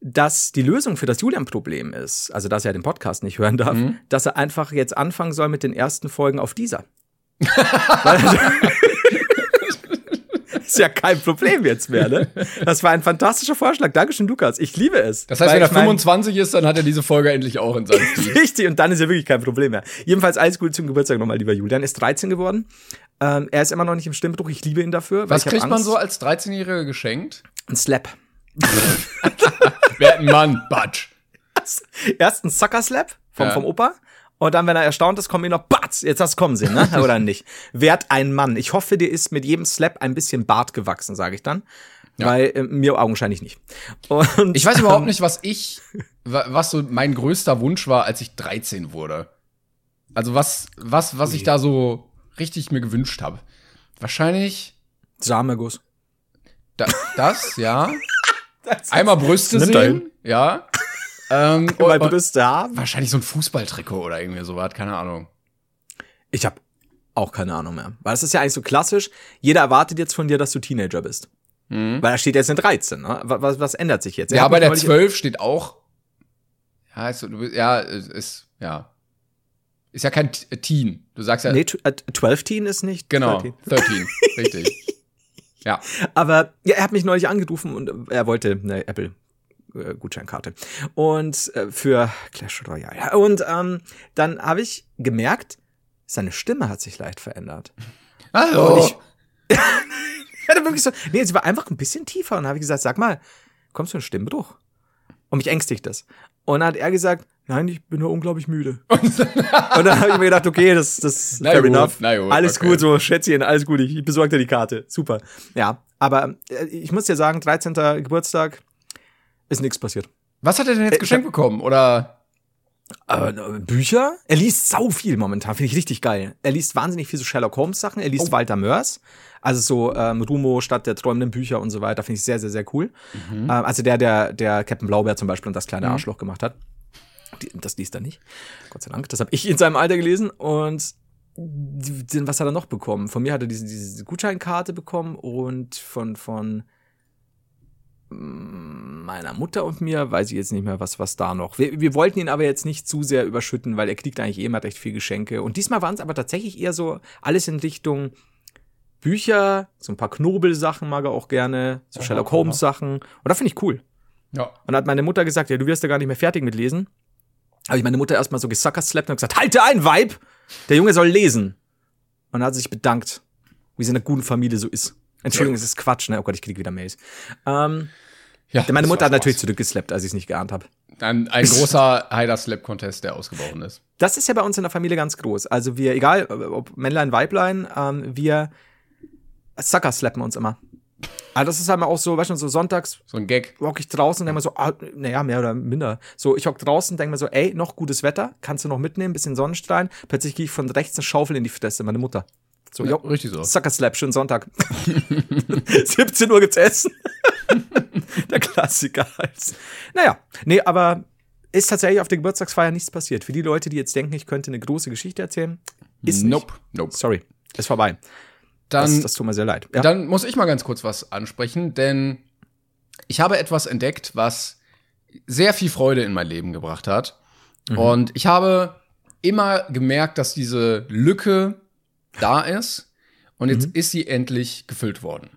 dass die Lösung für das Julian-Problem ist, also dass er den Podcast nicht hören darf, dass er einfach jetzt anfangen soll mit den ersten Folgen auf dieser. (laughs) ist ja kein Problem jetzt mehr, ne? Das war ein fantastischer Vorschlag. Dankeschön, Lukas. Ich liebe es. Das heißt, wenn er ich mein- 25 ist, dann hat er diese Folge endlich auch in seinem Feed. Richtig, und dann ist ja wirklich kein Problem mehr. Jedenfalls alles Gute zum Geburtstag nochmal, lieber Julian. Ist 13 geworden. Ähm, er ist immer noch nicht im Stimmbruch. Ich liebe ihn dafür. Was kriegt man so als 13-Jähriger geschenkt? Ein Slap. (laughs) Wer hat einen Mann? Batsch. (laughs) Erst ein Sucker-Slap vom, Ja. vom Opa. Und dann, wenn er erstaunt ist, kommt ihm noch Batz. Jetzt hast du kommen sehen, ne? Oder (laughs) nicht? Werd ein Mann. Ich hoffe, dir ist mit jedem Slap ein bisschen Bart gewachsen, sage ich dann. Weil äh, mir augenscheinlich nicht. Und, Ich weiß überhaupt (laughs) nicht, was ich, wa- was so mein größter Wunsch war, als ich 13 wurde. Also was, was, was ich da so richtig mir gewünscht habe. Wahrscheinlich Sameguss. da, das, ja. (laughs) Einmal Brüste sehen, ja. Ähm, (laughs) Weil und- Brüste haben. wahrscheinlich so ein Fußballtrikot oder irgendwie sowas, keine Ahnung. Ich habe auch keine Ahnung mehr. Weil es ist ja eigentlich so klassisch. Jeder erwartet jetzt von dir, dass du Teenager bist. Weil da steht jetzt in 13. Ne? Wa- Was, was ändert sich jetzt? Er Ja, bei der neulich- 12 steht auch. Ja, ist, du bist- ja, es ist, ja. Ist ja kein T- Teen. Du sagst ja, Nee, tw- äh, 12 Teen ist nicht. genau, 13. 13. richtig. (laughs) Ja. Aber ja, er hat mich neulich angerufen und er wollte eine Apple. Äh, Gutscheinkarte und äh, für Clash Royale und ähm, dann habe ich gemerkt seine Stimme hat sich leicht verändert Hallo. Und ich, (laughs) dann wirklich so, nee, sie war einfach ein bisschen tiefer und habe ich gesagt, sag mal, kommst du in Stimmbruch? Und mich ängstigt das. Und dann hat er gesagt, nein, ich bin nur unglaublich müde. (laughs) und dann habe ich mir gedacht, okay, das, das (laughs) Na fair gut, enough. gut, alles okay. gut, so Schätzchen, alles gut, ich, ich besorge dir die Karte. Super. Ja, aber äh, ich muss dir sagen, 13. Geburtstag ist nichts passiert. Was hat er denn jetzt Äh, geschenkt bekommen? Oder äh, Bücher? Er liest sau viel momentan, finde ich richtig geil. Er liest wahnsinnig viel so Sherlock Holmes Sachen. Er liest Oh. Walter Mörs. Also so ähm, Rumo statt der träumenden Bücher und so weiter. Finde ich sehr, sehr, sehr cool. Mhm. Ähm, also der, der, der Captain Blaubeer zum Beispiel und das kleine Arschloch gemacht hat. Die, das liest er nicht. Gott sei Dank. Das habe ich in seinem Alter gelesen. Und was hat er noch bekommen? Von mir hat er diese, diese Gutscheinkarte bekommen und von, von meiner Mutter und mir, weiß ich jetzt nicht mehr, was, was da noch. Wir, wir wollten ihn aber jetzt nicht zu sehr überschütten, weil er kriegt eigentlich eh immer recht viel Geschenke. Und diesmal waren es aber tatsächlich eher so alles in Richtung Bücher, so ein paar Knobelsachen mag er auch gerne, so Aha, Sherlock. Holmes Sachen. Und das finde ich cool. ja. Und dann hat meine Mutter gesagt, ja, du wirst ja gar nicht mehr fertig mit lesen. Habe ich meine Mutter erstmal so gesuckerslappt und gesagt, halte ein, Weib! Der Junge soll lesen. Und dann hat sie sich bedankt, wie es in einer guten Familie so ist. Entschuldigung, es ist Quatsch, ne? Oh Gott, ich krieg wieder Mails. Ähm, ja meine Mutter hat natürlich zurückgeslappt, als ich es nicht geahnt habe. Ein, ein (laughs) großer Heider-Slap-Contest, der ausgebrochen ist. Das ist ja bei uns in der Familie ganz groß. Also wir, egal ob Männlein, Weiblein, ähm, wir suckerslappen uns immer. Also das ist halt mal auch so, weißt du, so sonntags So ein Gag. hock ich draußen und denke mir so, ah, naja, mehr oder minder. So, ich hock draußen, denke mir so, ey, noch gutes Wetter, kannst du noch mitnehmen, bisschen Sonnenstrahlen. Plötzlich gehe ich von rechts eine Schaufel in die Fresse, meine Mutter. So, Ja, richtig so. Suckerslap, schönen Sonntag. (laughs) 17 Uhr gibt's Essen. (laughs) Der Klassiker halt. Naja, nee, aber ist tatsächlich auf der Geburtstagsfeier nichts passiert. Für die Leute, die jetzt denken, ich könnte eine große Geschichte erzählen, ist nope, nicht. nope. Sorry, ist vorbei. Dann, Das, das tut mir sehr leid. Ja. dann muss ich mal ganz kurz was ansprechen, denn ich habe etwas entdeckt, was sehr viel Freude in mein Leben gebracht hat. Mhm. Und ich habe immer gemerkt, dass diese Lücke da ist. Und jetzt Mhm. ist sie endlich gefüllt worden.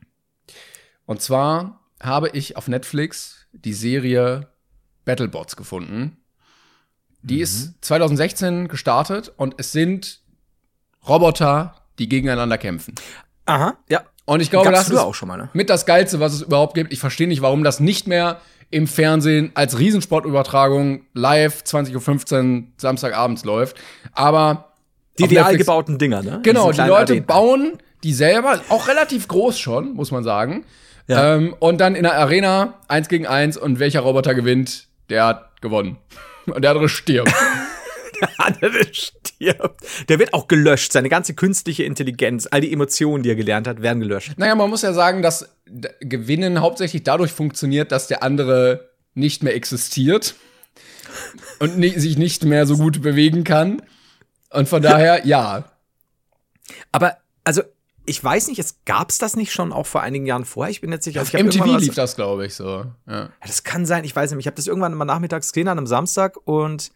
Und zwar habe ich auf Netflix die Serie Battlebots gefunden. Die Mhm. ist 2016 gestartet und es sind Roboter, die gegeneinander kämpfen. Aha, ja. Und ich glaube, Gab's das ist auch schon mal, ne? mit das Geilste, was es überhaupt gibt. Ich verstehe nicht, warum das nicht mehr im Fernsehen als Riesensportübertragung live 20.15 Uhr Samstagabends läuft. Aber Die real gebauten Dinger, ne? Genau, die Leute Arenen. bauen die selber, auch relativ groß schon, muss man sagen. Ja. Ähm, und dann in der Arena eins gegen eins und welcher Roboter gewinnt, der hat gewonnen. (laughs) Und der andere stirbt. (laughs) andere stirbt. Der wird auch gelöscht. Seine ganze künstliche Intelligenz, all die Emotionen, die er gelernt hat, werden gelöscht. naja, man muss ja sagen, dass Gewinnen hauptsächlich dadurch funktioniert, dass der andere nicht mehr existiert und sich nicht mehr so gut bewegen kann. Und von daher, (laughs) ja. Aber, also, ich weiß nicht, es gab's das nicht schon auch vor einigen Jahren vorher? Ich bin jetzt. Also Auf ich MTV was- lief das, glaube ich, so. Ja. Ja, das kann sein, ich weiß nicht. Ich habe das irgendwann mal nachmittags gesehen an einem Samstag und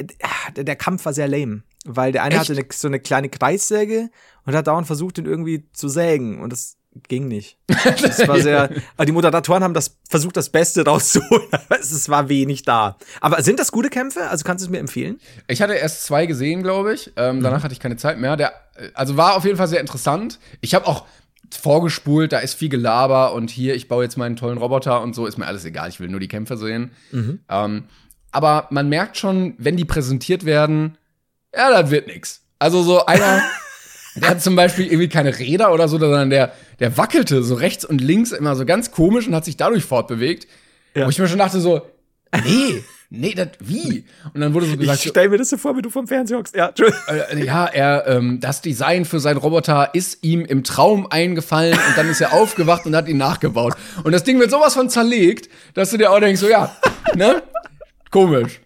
der, der Kampf war sehr lame. Weil der eine Echt? hatte eine, so eine kleine Kreissäge und hat dauernd versucht, ihn irgendwie zu sägen. Und das ging nicht. (laughs) Das war sehr. aber die Moderatoren haben das versucht, das Beste rauszuholen, aber (laughs) es, es war wenig da. Aber sind das gute Kämpfe? Also kannst du es mir empfehlen? Ich hatte erst zwei gesehen, glaube ich. Ähm, danach hatte ich keine Zeit mehr. Der, also war auf jeden Fall sehr interessant. Ich habe auch vorgespult, da ist viel Gelaber und hier, ich baue jetzt meinen tollen Roboter und so, ist mir alles egal. Ich will nur die Kämpfe sehen. Ähm, aber man merkt schon, wenn die präsentiert werden, ja, das wird nix. Also so einer, (laughs) der hat zum Beispiel irgendwie keine Räder oder so, sondern der, der wackelte so rechts und links immer so ganz komisch und hat sich dadurch fortbewegt. Ja. Wo ich mir schon dachte so, nee, nee, das wie? Und dann wurde so gesagt, Ich stell mir das so vor, wie du vom Fernseher hockst. Ja, äh, ja, er, ähm, das Design für seinen Roboter ist ihm im Traum eingefallen und dann ist er aufgewacht und hat ihn nachgebaut. Und das Ding wird sowas von zerlegt, dass du dir auch denkst, so ja, ne? Komisch.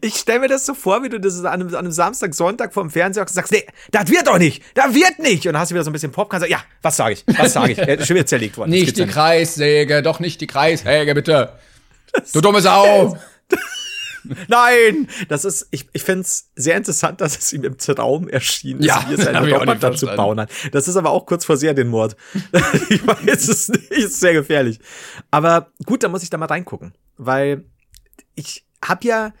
Ich stell mir das so vor, wie du das an einem, an einem Samstag, Sonntag vorm Fernseher und sagst, nee, das wird doch nicht, das wird nicht. Und dann hast du wieder so ein bisschen Popcorn und sagst, ja, was sage ich, was sage ich? Er (laughs) ist schon wieder zerlegt worden. Das Nicht die ja nicht. Kreissäge, doch nicht die Kreissäge, bitte. Du dumme Sau. (laughs) Nein, das ist, ich, ich finde es sehr interessant, dass es ihm im Traum erschienen ist, Ja, wie er (laughs) auch nicht Roboter zu verstanden. bauen hat. Das ist aber auch kurz vor Serienmord. ich weiß es nicht, ist sehr gefährlich. Aber gut, dann muss ich da mal reingucken, weil ich hab ja,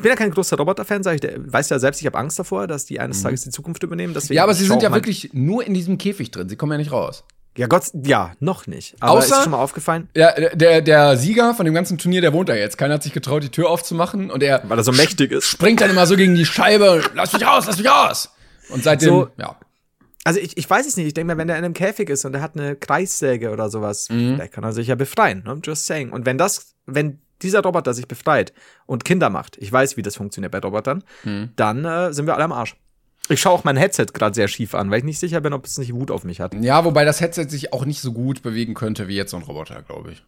ich bin ja kein großer Roboter-Fan, sag ich, der weiß ja selbst, ich habe Angst davor, dass die eines Tages die Zukunft übernehmen. Deswegen Mhm. Ja, aber sie sind ja wirklich nur in diesem Käfig drin. Sie kommen ja nicht raus. Ja, Gott, ja, noch nicht. Aber Außer- ist schon mal aufgefallen? Ja, der, der Sieger von dem ganzen Turnier, der wohnt da jetzt. Keiner hat sich getraut, die Tür aufzumachen und er Weil er so mächtig ist. springt dann immer so gegen die Scheibe lass mich raus, lass mich raus. Und seitdem, So- ja. Also ich, ich weiß es nicht. Ich denke mir, wenn der in einem Käfig ist und er hat eine Kreissäge oder sowas, vielleicht kann er sich ja befreien. Ne? Just saying. Und wenn das, wenn dieser Roboter sich befreit und Kinder macht, ich weiß, wie das funktioniert bei Robotern, dann äh, sind wir alle am Arsch. Ich schaue auch mein Headset gerade sehr schief an, weil ich nicht sicher bin, ob es nicht Wut auf mich hat. Ja, wobei das Headset sich auch nicht so gut bewegen könnte wie jetzt so ein Roboter, glaube ich.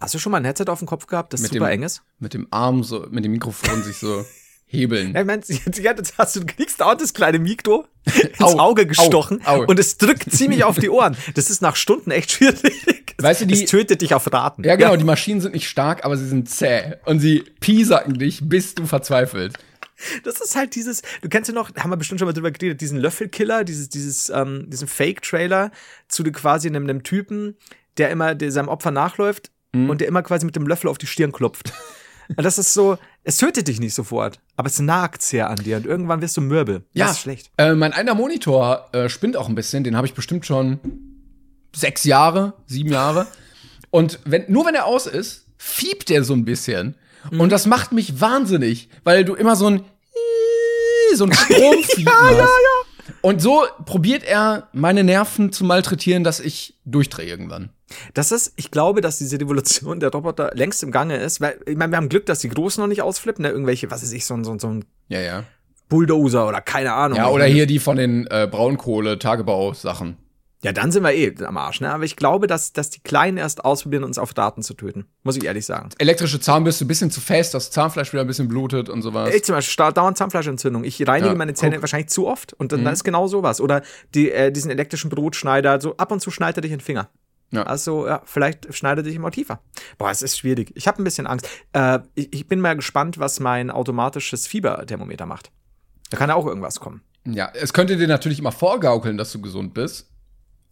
Hast du schon mal ein Headset auf dem Kopf gehabt, das Mit super dem- eng ist? Mit dem Arm so, mit dem Mikrofon sich so (laughs) hebeln. Ja, ich meine, jetzt hast du, kriegst dauernd das kleine Mikro (laughs) ins Au, Auge gestochen au, au. und es drückt ziemlich auf die Ohren. Das ist nach Stunden echt schwierig. Weißt du, die- es tötet dich auf Raten. Ja, genau, die Maschinen sind nicht stark, aber sie sind zäh. Und sie piesacken dich, bis du verzweifelst. Das ist halt dieses, du kennst ja noch, haben wir bestimmt schon mal drüber geredet, diesen Löffelkiller, dieses, dieses, ähm, diesen Fake-Trailer zu quasi einem, einem Typen, der immer der seinem Opfer nachläuft Mhm. und der immer quasi mit dem Löffel auf die Stirn klopft. Und das ist so, es tötet dich nicht sofort, aber es nagt sehr an dir und irgendwann wirst du mürbe. Das ist schlecht. Äh, mein einer Monitor äh, spinnt auch ein bisschen. Den habe ich bestimmt schon sechs Jahre, sieben Jahre. Und wenn, nur wenn er aus ist, fiebt er so ein bisschen. Mhm. Und das macht mich wahnsinnig, weil du immer so ein so ein (laughs) Stromfiepen hast. Und so probiert er, meine Nerven zu malträtieren, dass ich durchdrehe irgendwann. Das ist, ich glaube, dass diese Revolution der Roboter längst im Gange ist, weil, ich meine, wir haben Glück, dass die Großen noch nicht ausflippen, ne? irgendwelche, was weiß ich, so ein, so ein, so ein Ja, ja. Bulldozer oder keine Ahnung. Ja, oder hier die von den äh, Braunkohle-Tagebausachen. Ja, dann sind wir eh am Arsch, ne? Aber ich glaube, dass, dass die Kleinen erst ausprobieren, uns auf Daten zu töten. Muss ich ehrlich sagen. Elektrische Zahnbürste, bisschen zu fest, das Zahnfleisch wieder ein bisschen blutet und sowas. Ich zum Beispiel dauernd Zahnfleischentzündung. Ich reinige Ja, meine Zähne guck. wahrscheinlich zu oft und dann, dann ist genau sowas. Oder die, äh, diesen elektrischen Brotschneider, so ab und zu schneidet er dich in den Finger. Ja. Also, ja, vielleicht schneidet er dich immer tiefer. Boah, es ist schwierig. Ich habe ein bisschen Angst. Äh, ich, ich bin mal gespannt, was mein automatisches Fieberthermometer macht. Da kann ja auch irgendwas kommen. Ja, es könnte dir natürlich immer vorgaukeln, dass du gesund bist.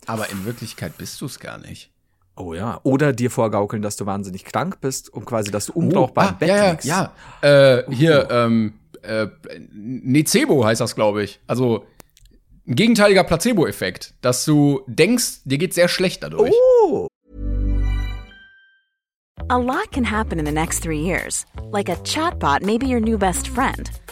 Aber in Wirklichkeit bist du es gar nicht. Oh ja. Oder dir vorgaukeln, dass du wahnsinnig krank bist und quasi, dass du unbrauchbar im ah, Bett ja, ja, liegst. ja. Äh, hier, ähm, äh, Nocebo heißt das, glaube ich. Also ein gegenteiliger Placebo-Effekt, dass du denkst, dir geht sehr schlecht dadurch. Oh. A lot can happen in the next three years. Like a chatbot may be your new best friend.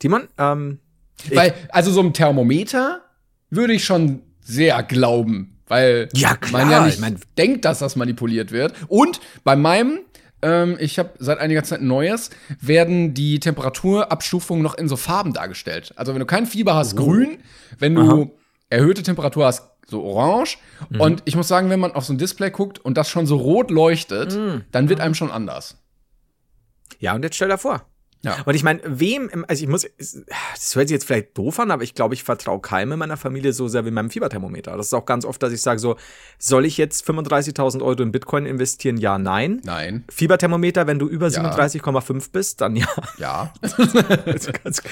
Timon, ähm, Weil, also so ein Thermometer würde ich schon sehr glauben, weil Ja, man ja nicht ich mein- denkt, dass das manipuliert wird. Und bei meinem, ähm, ich habe seit einiger Zeit ein neues, werden die Temperaturabstufungen noch in so Farben dargestellt. Also wenn du kein Fieber hast, grün, wenn du erhöhte Temperatur hast, so orange. Mhm. Und ich muss sagen, wenn man auf so ein Display guckt und das schon so rot leuchtet, Mhm. dann wird einem schon anders. ja, und jetzt stell dir vor. Ja. Und ich meine, wem, also ich muss, das hört sich jetzt vielleicht doof an, aber ich glaube, ich vertraue keinem in meiner Familie so sehr wie meinem Fieberthermometer. Das ist auch ganz oft, dass ich sage so, soll ich jetzt 35.000 Euro in Bitcoin investieren? Ja, nein. Nein. Fieberthermometer, wenn du über 37,5 bist, dann ja. Ja. (laughs)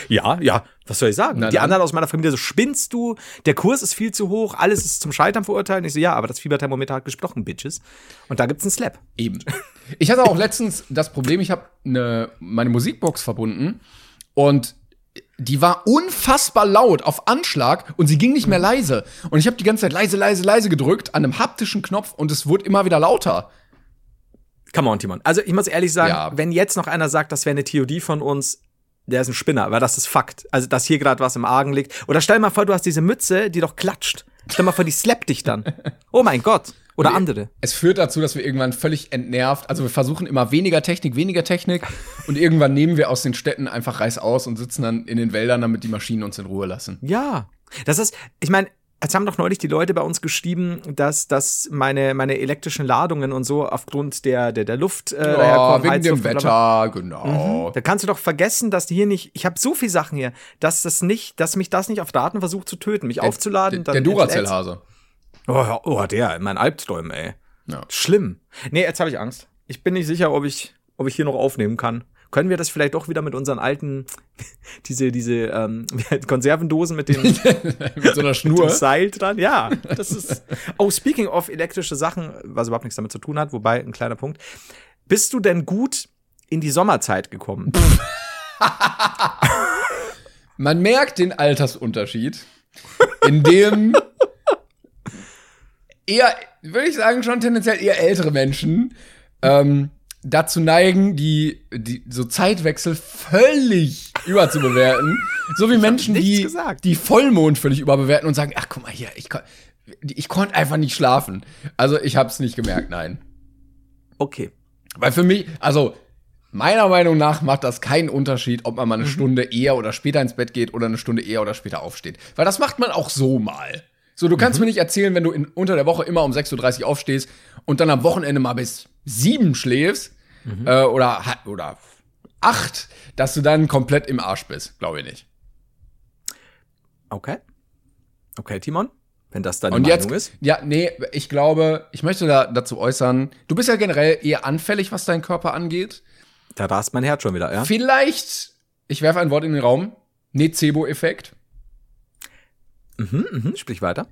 Ja, ja, was soll ich sagen? Na die anderen aus meiner Familie so, spinnst du? Der Kurs ist viel zu hoch, alles ist zum Scheitern verurteilt. Ich so, ja, aber das Fieberthermometer hat gesprochen, Bitches. Und da gibt's einen Slap. Eben. Ich hatte auch letztens das Problem, ich habe ne, meine Musikbox verbunden und die war unfassbar laut auf Anschlag und sie ging nicht mehr leise. Und ich habe die ganze Zeit leise, leise, leise gedrückt an einem haptischen Knopf und es wurde immer wieder lauter. Come on, Timon. Also ich muss ehrlich sagen, Ja. wenn jetzt noch einer sagt, das wäre eine TOD von uns, der ist ein Spinner, weil das ist Fakt. Also, dass hier gerade was im Argen liegt. Oder stell mal vor, du hast diese Mütze, die doch klatscht. Stell mal vor, die slappt dich dann. (laughs) Oh mein Gott. Oder andere. Es führt dazu, dass wir irgendwann völlig entnervt, also wir versuchen immer weniger Technik, weniger Technik (laughs) und irgendwann nehmen wir aus den Städten einfach Reiß aus und sitzen dann in den Wäldern, damit die Maschinen uns in Ruhe lassen. Ja. Das ist, ich meine, es haben doch neulich die Leute bei uns geschrieben, dass, dass meine, meine elektrischen Ladungen und so aufgrund der, der, der Luft äh, Ja, daherkommen, wegen dem Heizluft bla. Wetter, genau. Da kannst du doch vergessen, dass die hier nicht, ich habe so viel Sachen hier, dass das nicht, dass mich das nicht auf Daten versucht zu töten, mich aufzuladen. Der, der Duracell-Hase. Oh, oh der, mein Albträumen, ey. Ja. Schlimm. Nee, jetzt habe ich Angst. Ich bin nicht sicher, ob ich, ob ich hier noch aufnehmen kann. Können wir das vielleicht doch wieder mit unseren alten, (laughs) diese, diese ähm, (laughs) Konservendosen mit dem, (laughs) Mit so einer mit Schnur. dem Seil dran? Ja, das ist. Oh, speaking of elektrische Sachen, was überhaupt nichts damit zu tun hat, wobei ein kleiner Punkt. Bist du denn gut in die Sommerzeit gekommen? Man merkt den Altersunterschied, in dem eher, würde ich sagen, schon tendenziell eher ältere Menschen ähm, dazu neigen, die, die so Zeitwechsel völlig überzubewerten. so wie Menschen, nichts die gesagt. die Vollmond völlig überbewerten und sagen, ach guck mal hier, ich, kon ich konnte einfach nicht schlafen. Also ich habe es nicht gemerkt, nein. Okay. Weil für mich, also meiner Meinung nach macht das keinen Unterschied, ob man mal eine Stunde eher oder später ins Bett geht oder eine Stunde eher oder später aufsteht. Weil das macht man auch so mal. So, du kannst mir nicht erzählen, wenn du in, unter der Woche immer um 6.30 Uhr aufstehst und dann am Wochenende mal bis sieben schläfst äh, oder, oder acht, dass du dann komplett im Arsch bist. Glaube ich nicht. Okay. Okay, Timon, wenn das deine Und Meinung jetzt, ist. ja, nee, ich glaube, ich möchte da dazu äußern, du bist ja generell eher anfällig, was deinen Körper angeht. Da rast mein Herz schon wieder, ja? Vielleicht, ich werfe ein Wort in den Raum, Nocebo-Effekt. Mhm, sprich weiter.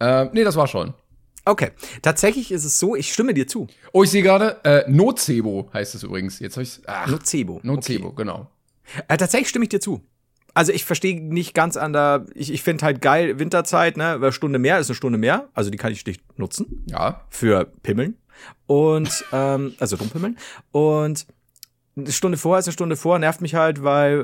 Äh, nee, das war schon. Okay. Tatsächlich ist es so, ich stimme dir zu. Oh, ich sehe gerade, äh, Nocebo heißt es übrigens. Jetzt habe ich Ach, Nocebo. Nocebo, Okay. genau. Äh, tatsächlich stimme ich dir zu. Also ich verstehe nicht ganz an der, ich, ich finde halt geil, Winterzeit, ne, weil Stunde mehr ist eine Stunde mehr, also die kann ich nicht nutzen Ja. für Pimmeln und, ähm, also rumpimmeln und eine Stunde vor ist eine Stunde vor, nervt mich halt, weil äh,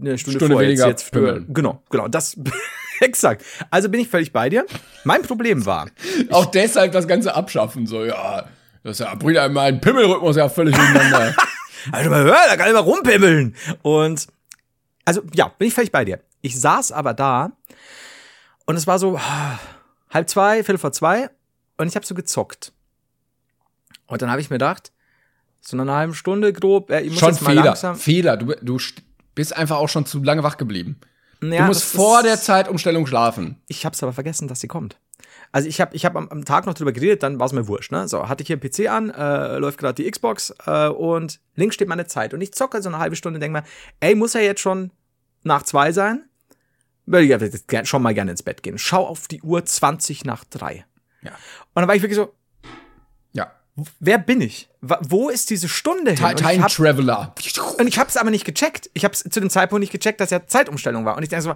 eine Stunde, Stunde vor weniger jetzt, jetzt für, pimmeln. genau, genau, das, (laughs) (laughs) exakt. Also bin ich völlig bei dir. Mein Problem war, Auch deshalb das Ganze abschaffen, so, ja. Das ja, bringt einem meinen Pimmelrhythmus ja völlig durcheinander. Also (laughs) mal hör, da kann ich mal rumpimmeln. Und also ja, bin ich völlig bei dir. Ich saß aber da und es war so ah, halb zwei, viertel vor zwei und ich habe so gezockt. Und dann habe ich mir gedacht, so nach einer halben Stunde grob, äh, ich muss schon jetzt mal Fehler. langsam. Fehler. Du, du st- bist einfach auch schon zu lange wach geblieben. Ja, du musst vor der Zeitumstellung schlafen. Ich hab's aber vergessen, dass sie kommt. Also ich habe ich hab am, am Tag noch drüber geredet, dann war es mir wurscht. Ne? So, hatte ich hier einen PC an, äh, läuft gerade die Xbox äh, und links steht meine Zeit. Und ich zocke so eine halbe Stunde und denke mir, ey, muss er jetzt schon nach zwei sein? Würde ich schon mal gerne ins Bett gehen. Schau auf die Uhr 20 nach drei. Ja. Und dann war ich wirklich so. Wer bin ich? Wo ist diese Stunde hin? Und Time hab- Traveler. und ich habe es aber nicht gecheckt. Ich habe es zu dem Zeitpunkt nicht gecheckt, dass ja Zeitumstellung war. Und ich denke so,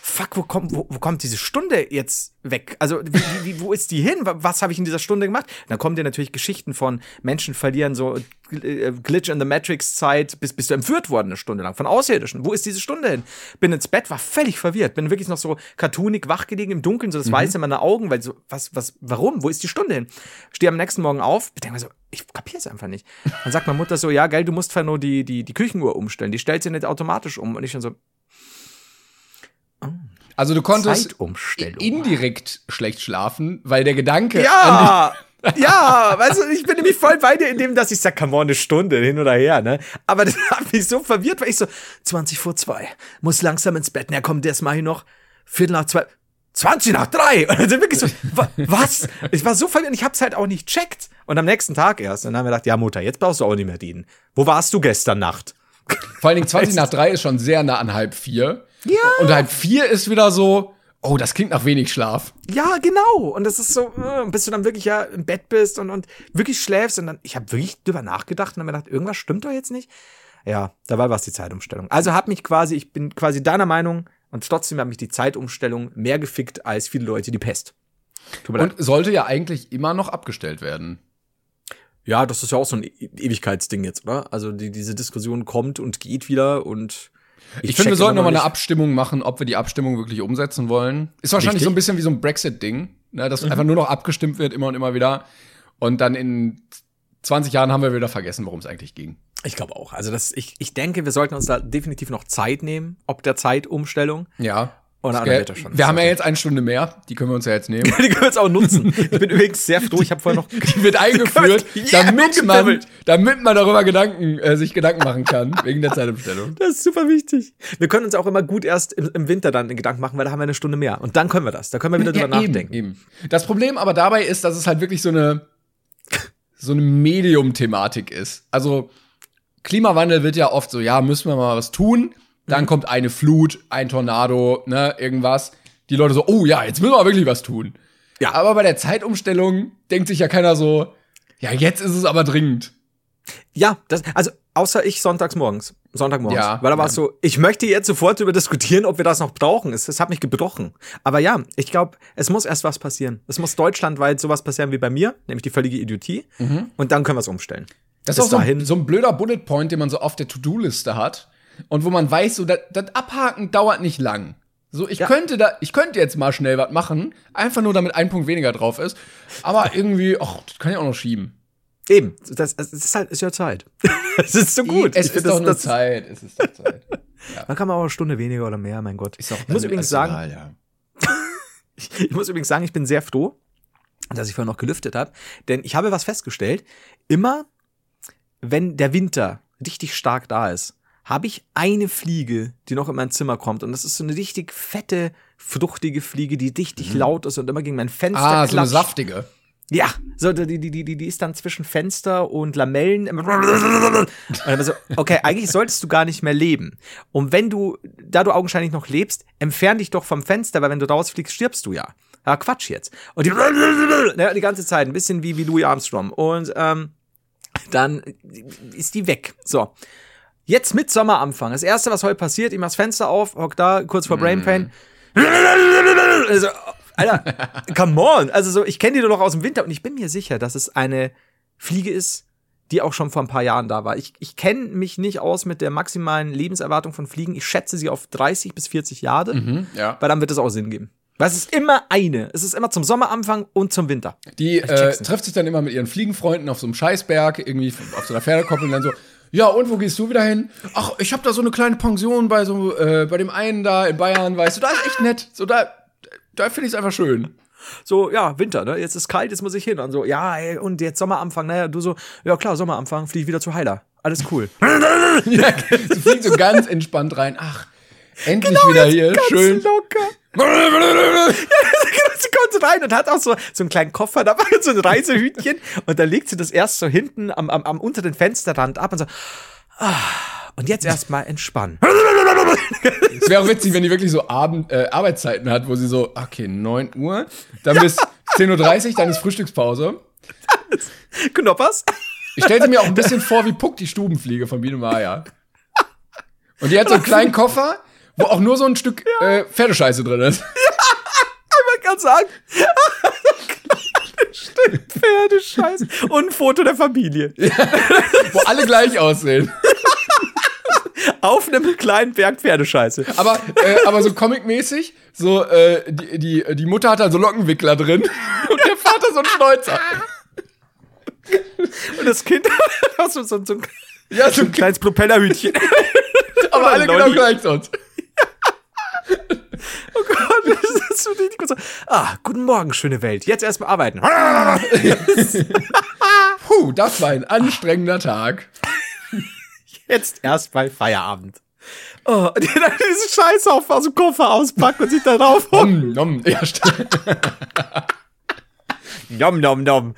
fuck, wo kommt, wo, wo kommt diese Stunde jetzt weg? Also, wie, wie, wo ist die hin? Wa- Was habe ich in dieser Stunde gemacht? Dann kommen dir natürlich Geschichten von Menschen verlieren so äh, Glitch in the Matrix Zeit, bis bist du entführt worden eine Stunde lang von Außerirdischen. Wo ist diese Stunde hin? Bin ins Bett, war völlig verwirrt, bin wirklich noch so cartoonig wach gelegen im Dunkeln, so das Weiße in meinen Augen, weil so, was, was, warum? Wo ist die Stunde hin? Stehe am nächsten Morgen auf, denke mir so, ich kapiere es einfach nicht. Dann sagt meine Mutter so, ja, geil, du musst nur die, die, die Küchenuhr umstellen, die stellt sie nicht automatisch um. Und ich schon so, Also du konntest Zeitumstellung. indirekt schlecht schlafen, weil der Gedanke an Ja, (laughs) ja, weißt du, ich bin nämlich voll bei dir in dem, dass ich sag, come on, eine Stunde hin oder her, ne? Aber (laughs) das hat mich so verwirrt, weil ich so, 20 vor zwei, muss langsam ins Bett. Na komm, das mach ich noch. Viertel nach zwei, 20 nach drei. Und dann sind wirklich so, wa- was? Ich war so verwirrt und ich hab's halt auch nicht checkt. Und am nächsten Tag erst, und dann haben wir gedacht, ja Mutter, jetzt brauchst du auch nicht mehr dienen. Wo warst du gestern Nacht? Vor allen Dingen (laughs) 20 nach 3 ist schon sehr nah an halb vier. Ja. Und halb vier ist wieder so, oh, das klingt nach wenig Schlaf. Ja, genau. Und das ist so, äh, bis du dann wirklich ja im Bett bist und, und wirklich schläfst. Und dann, ich habe wirklich drüber nachgedacht und habe mir gedacht, irgendwas stimmt doch jetzt nicht. Ja, dabei war es die Zeitumstellung. Also hat mich quasi, ich bin quasi deiner Meinung und trotzdem hat mich die Zeitumstellung mehr gefickt als viele Leute die Pest. Mir leid. Und sollte ja eigentlich immer noch abgestellt werden. Ja, das ist ja auch so ein E- Ewigkeitsding jetzt, oder? Also die, diese Diskussion kommt und geht wieder und Ich, finde, wir sollten nochmal eine Abstimmung machen, ob wir die Abstimmung wirklich umsetzen wollen. Ist wahrscheinlich Richtig. so ein bisschen wie so ein Brexit-Ding, ne, dass einfach nur noch abgestimmt wird, immer und immer wieder. Und dann in 20 Jahren haben wir wieder vergessen, worum es eigentlich ging. Ich glaube auch. Also das, ich, ich denke, wir sollten uns da definitiv noch Zeit nehmen, ob der Zeitumstellung. Ja. Oder Okay. Meter schon. Wir haben ja jetzt eine Stunde mehr, die können wir uns ja jetzt nehmen. (laughs) Die können wir jetzt auch nutzen. (laughs) Ich bin übrigens sehr froh, ich habe vorher noch (laughs) Die wird eingeführt, Ja, damit, man, damit man darüber Gedanken, äh, sich Gedanken machen kann, wegen der Zeitumstellung. Das ist super wichtig. Wir können uns auch immer gut erst im, im Winter dann Gedanken machen, weil da haben wir eine Stunde mehr. Und dann können wir das. Da können wir wieder drüber eben, nachdenken. Eben. Das Problem aber dabei ist, dass es halt wirklich so eine, so eine Medium-Thematik ist. Also, Klimawandel wird ja oft so, ja, müssen wir mal was tun. Dann kommt eine Flut, ein Tornado, ne, irgendwas. Die Leute so, oh ja, jetzt müssen wir wirklich was tun. Ja. Aber bei der Zeitumstellung denkt sich ja keiner so, ja, jetzt ist es aber dringend. Ja, das, also außer ich sonntags morgens. Sonntagmorgens. Ja, weil da war ja. es so, ich möchte jetzt sofort darüber diskutieren, ob wir das noch brauchen. Es, es hat mich gebrochen. Aber ja, ich glaube, es muss erst was passieren. Es muss deutschlandweit sowas passieren wie bei mir, nämlich die völlige Idiotie. Und dann können wir es umstellen. Das Bis ist auch so dahin- ein, so ein blöder Bullet Point, den man so auf der To-Do-Liste hat. Und wo man weiß, so, das das Abhaken dauert nicht lang. So, ich Ja. könnte da, ich könnte jetzt mal schnell was machen, einfach nur damit ein Punkt weniger drauf ist. Aber irgendwie, ach, das kann ich auch noch schieben. Eben, das, es ist halt, ist ja Zeit. (laughs) Es ist so gut. Es Ich ist doch das- nur das- Zeit. Es ist doch (laughs) Zeit. Dann kann man auch eine Stunde weniger oder mehr, mein Gott. Ist doch ich muss übrigens sagen, egal, ja. (laughs) Ich muss übrigens sagen, ich bin sehr froh, dass ich vorhin noch gelüftet habe, denn ich habe was festgestellt. Immer, wenn der Winter richtig stark da ist, habe ich eine Fliege, die noch in mein Zimmer kommt. Und das ist so eine richtig fette, fruchtige Fliege, die richtig laut ist und immer gegen mein Fenster Mhm. Ah, so eine klatscht. saftige. Ja, so die, die, die, die, die ist dann zwischen Fenster und Lamellen. immer- (laughs) Und dann so, okay, eigentlich solltest du gar nicht mehr leben. Und wenn du, da du augenscheinlich noch lebst, entfern dich doch vom Fenster, weil wenn du rausfliegst, stirbst du ja. Ja, Quatsch jetzt. Und die, ja, (laughs) die ganze Zeit, ein bisschen wie, wie Louis Armstrong. Und ähm, dann ist die weg. So. Jetzt mit Sommeranfang. Das erste, was heute passiert, ich mach das Fenster auf, hock da, kurz vor Brain Pain. Also, Alter, (laughs) come on. Also so, ich kenne die nur noch aus dem Winter und ich bin mir sicher, dass es eine Fliege ist, die auch schon vor ein paar Jahren da war. Ich, ich kenne mich nicht aus mit der maximalen Lebenserwartung von Fliegen. Ich schätze sie auf 30 bis 40 Jahre, Mhm, ja. weil dann wird es auch Sinn geben. Weil es ist immer eine. Es ist immer zum Sommeranfang und zum Winter. Die äh, trifft sich dann immer mit ihren Fliegenfreunden auf so einem Scheißberg, irgendwie auf so einer Pferdekoppel und dann so, ja, und wo gehst du wieder hin? Ach, ich habe da so eine kleine Pension bei so, äh, bei dem einen da in Bayern, weißt du, da ist echt nett. So, da, da finde ich es einfach schön. So, ja, Winter, ne? Jetzt ist kalt, jetzt muss ich hin. Und so, ja, ey, und jetzt Sommeranfang, naja, du so, ja klar, Sommeranfang, flieg ich wieder zu Heiler. Alles cool. (laughs) Ja, sie fliegt so ganz entspannt rein. Ach, endlich wieder hier, schön. locker. Sie kommt rein und hat auch so, so einen kleinen Koffer dabei, so ein Reisehütchen. Und dann legt sie das erst so hinten am, am, am unteren Fensterrand ab und so, ah, und jetzt erstmal entspannen. Es wäre auch witzig, wenn die wirklich so Abend, äh, Arbeitszeiten hat, wo sie so, okay, 9 Uhr, dann bis 10.30 Uhr, dann ist Frühstückspause. Knoppers? Ich stelle sie mir auch ein bisschen vor wie Puck, die Stubenfliege von Biene Maya. Und die hat so einen kleinen Koffer, wo auch nur so ein Stück äh, Pferdescheiße drin ist. (laughs) Man kann sagen. (laughs) Stück Pferdescheiße. Und ein Foto der Familie. Wo alle gleich aussehen. (laughs) Auf einem kleinen Berg Pferdescheiße. Aber, äh, aber so comicmäßig, so, äh, die, die, die Mutter hat da so Lockenwickler drin und der Vater so ein Schnäuzer. Und das Kind hat so, so, so, ein- Ja, so ein kleines Propellerhütchen. aber alle genau gleich sonst. (laughs) Oh Gott, das ist so richtig gut. Ah, guten Morgen, schöne Welt. Jetzt erstmal arbeiten. (laughs) Puh, das war ein anstrengender Tag. Jetzt erstmal Feierabend. Oh, (laughs) und dann diesen Scheiß auf aus dem Koffer auspacken und sich da drauf Nom, nom. Ja. Nom, nom, nom.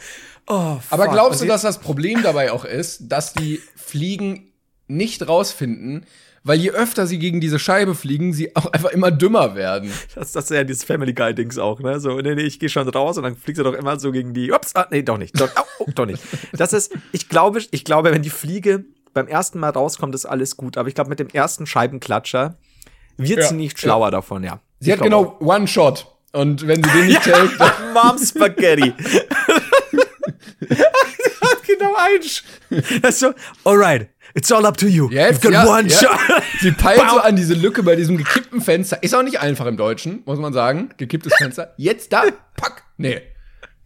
Oh, Aber glaubst du, dass das Problem dabei auch ist, dass die Fliegen nicht rausfinden, weil je öfter sie gegen diese Scheibe fliegen, sie auch einfach immer dümmer werden? Das, das ist ja dieses Family Guy Dings auch, ne? So, nee, nee, ich gehe schon raus und dann fliegt er doch immer so gegen die. Ups, ah, nee, doch nicht. Doch, oh, doch nicht. Das ist, ich glaube, ich glaube, wenn die Fliege beim ersten Mal rauskommt, ist alles gut. Aber ich glaube, mit dem ersten Scheibenklatscher wird Ja, sie nicht schlauer davon, ja. Sie Ich hat genau One Shot. Und wenn sie den nicht hält, dann auch. (laughs) Mom Spaghetti. (laughs) hat genau. Sch das ist so, alright, it's all up to you. Jetzt, You've got ja, one ja. shot. sie peilt so an diese Lücke bei diesem gekippten Fenster. Ist auch nicht einfach im Deutschen, muss man sagen. Gekipptes Fenster. Jetzt da, pack. Nee.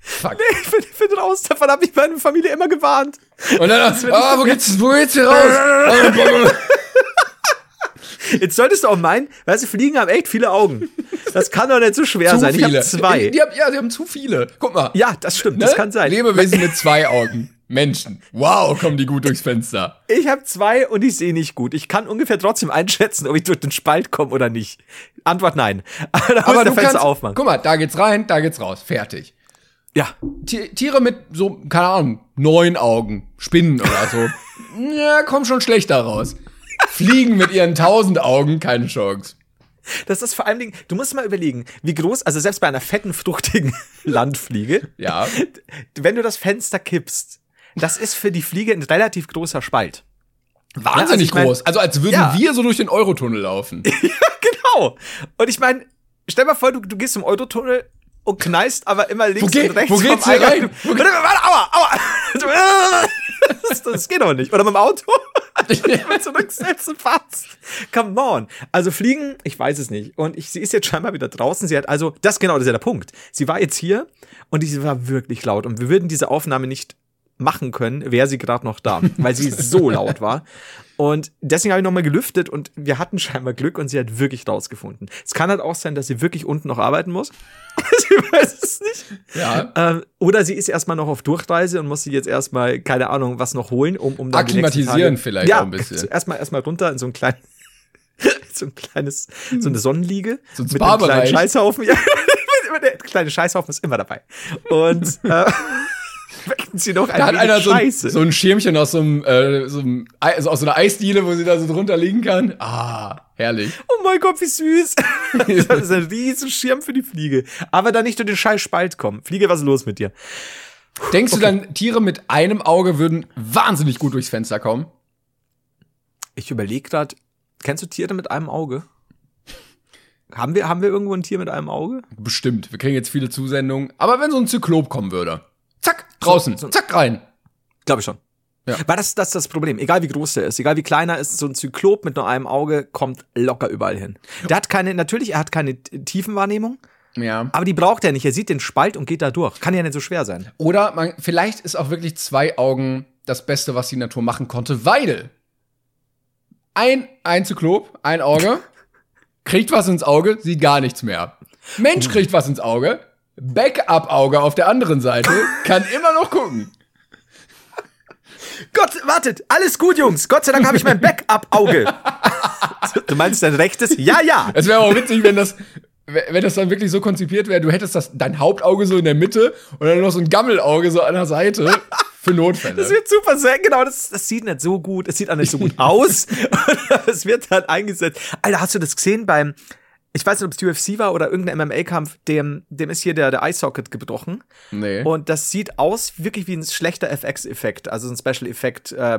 Fuck. Ich bin, ich bin raus, davon habe ich meine Familie immer gewarnt. Und dann, ah, wo geht's, wo geht's hier raus? (laughs) Jetzt solltest du auch meinen, weißt du, Fliegen haben echt viele Augen. Das kann doch nicht so schwer Zu sein. Ich viele. habe zwei. Die, die haben, ja, die haben zu viele. Guck mal. Ja, das stimmt, Ne? das kann sein. Lebewesen mit zwei Augen. Menschen. Wow, kommen die gut durchs Fenster. Ich habe zwei und ich sehe nicht gut. Ich kann ungefähr trotzdem einschätzen, ob ich durch den Spalt komme oder nicht. Antwort nein. (laughs) Aber, Aber du Fenster kannst, aufmachen. guck mal, da geht's rein, da geht's raus. Fertig. Ja. Ti- Tiere mit so, keine Ahnung, neun Augen, Spinnen oder so. (laughs) ja, kommen schon schlechter raus. Fliegen mit ihren tausend Augen, keine Chance. Das ist vor allen Dingen, du musst mal überlegen, wie groß, also selbst bei einer fetten, fruchtigen (laughs) Landfliege, Ja. wenn du das Fenster kippst, das ist für die Fliege ein relativ großer Spalt. Wahnsinnig also ich mein- groß. Also als würden Ja. wir so durch den Eurotunnel laufen. (laughs) Genau. Und ich meine, stell mal vor, du, du gehst im Eurotunnel und knallst aber immer links geht- und rechts wo geht's hier Eingang. rein? Wo warte, aua, aua. (laughs) Das, das geht doch nicht. Oder mit dem Auto. (laughs) zurücksetzen fast. Come on. Also fliegen, ich weiß es nicht. Und ich, sie ist jetzt scheinbar wieder draußen. Sie hat also, das genau, das ist ja der Punkt. Sie war jetzt hier und sie war wirklich laut. Und wir würden diese Aufnahme nicht machen können, wäre sie gerade noch da, weil sie so (laughs) laut war. Und deswegen habe ich nochmal gelüftet und wir hatten scheinbar Glück und sie hat wirklich rausgefunden. Es kann halt auch sein, dass sie wirklich unten noch arbeiten muss. (laughs) ich weiß es nicht. Ja. Ähm, oder sie ist erstmal noch auf Durchreise und muss sich jetzt erstmal, keine Ahnung, was noch holen, um, um dann die Akklimatisieren Tage- vielleicht ja, auch ein bisschen. Erstmal erstmal runter in so ein klein, (laughs) so ein kleines, so eine Sonnenliege. So ein mit einem kleinen. Scheißhaufen. Ja, der kleine Scheißhaufen ist immer dabei. Und äh, wecken sie noch ein Da hat einer so ein, so ein Schirmchen aus so einem, äh, so einem Ei- also aus so einer Eisdiele, wo sie da so drunter liegen kann. Ah, herrlich. Oh mein Gott, wie süß. (laughs) Das ist ein riesen Schirm für die Fliege. Aber da nicht durch den scheiß Spalt kommen. Fliege, was ist los mit dir? Denkst du dann, Tiere mit einem Auge würden wahnsinnig gut durchs Fenster kommen? Ich überlege gerade, kennst du Tiere mit einem Auge? Haben wir, haben wir irgendwo ein Tier mit einem Auge? Bestimmt. Wir kriegen jetzt viele Zusendungen. Aber wenn so ein Zyklop kommen würde. Zack, draußen. so- zack, rein. Glaube ich schon. Ja. Weil das, das ist das Problem. Egal wie groß der ist, egal wie kleiner ist, so ein Zyklop mit nur einem Auge kommt locker überall hin. Der hat keine, natürlich, er hat keine Tiefenwahrnehmung, Ja. aber die braucht er nicht. Er sieht den Spalt und geht da durch. Kann ja nicht so schwer sein. Oder man, vielleicht ist auch wirklich zwei Augen das Beste, was die Natur machen konnte, weil ein, ein Zyklop, ein Auge, (laughs) kriegt was ins Auge, sieht gar nichts mehr. Mensch kriegt was ins Auge, Backup-Auge auf der anderen Seite, kann immer noch gucken. Gott, wartet, alles gut, Jungs. Gott sei Dank habe ich mein Backup-Auge. du meinst dein rechtes? Ja, ja. Es wäre auch witzig, wenn das, wenn das dann wirklich so konzipiert wäre, du hättest das, dein Hauptauge so in der Mitte und dann noch so ein Gammelauge so an der Seite für Notfälle. Das wird super sehr, genau, das, das sieht nicht so gut, es sieht auch nicht so gut (laughs) aus. es wird halt eingesetzt. Alter, hast du das gesehen beim, ich weiß nicht, ob es UFC war oder irgendein MMA-Kampf, dem, dem ist hier der, der Eye-Socket gebrochen. nee. Und das sieht aus wirklich wie ein schlechter FX-Effekt, also ein Special-Effekt, äh.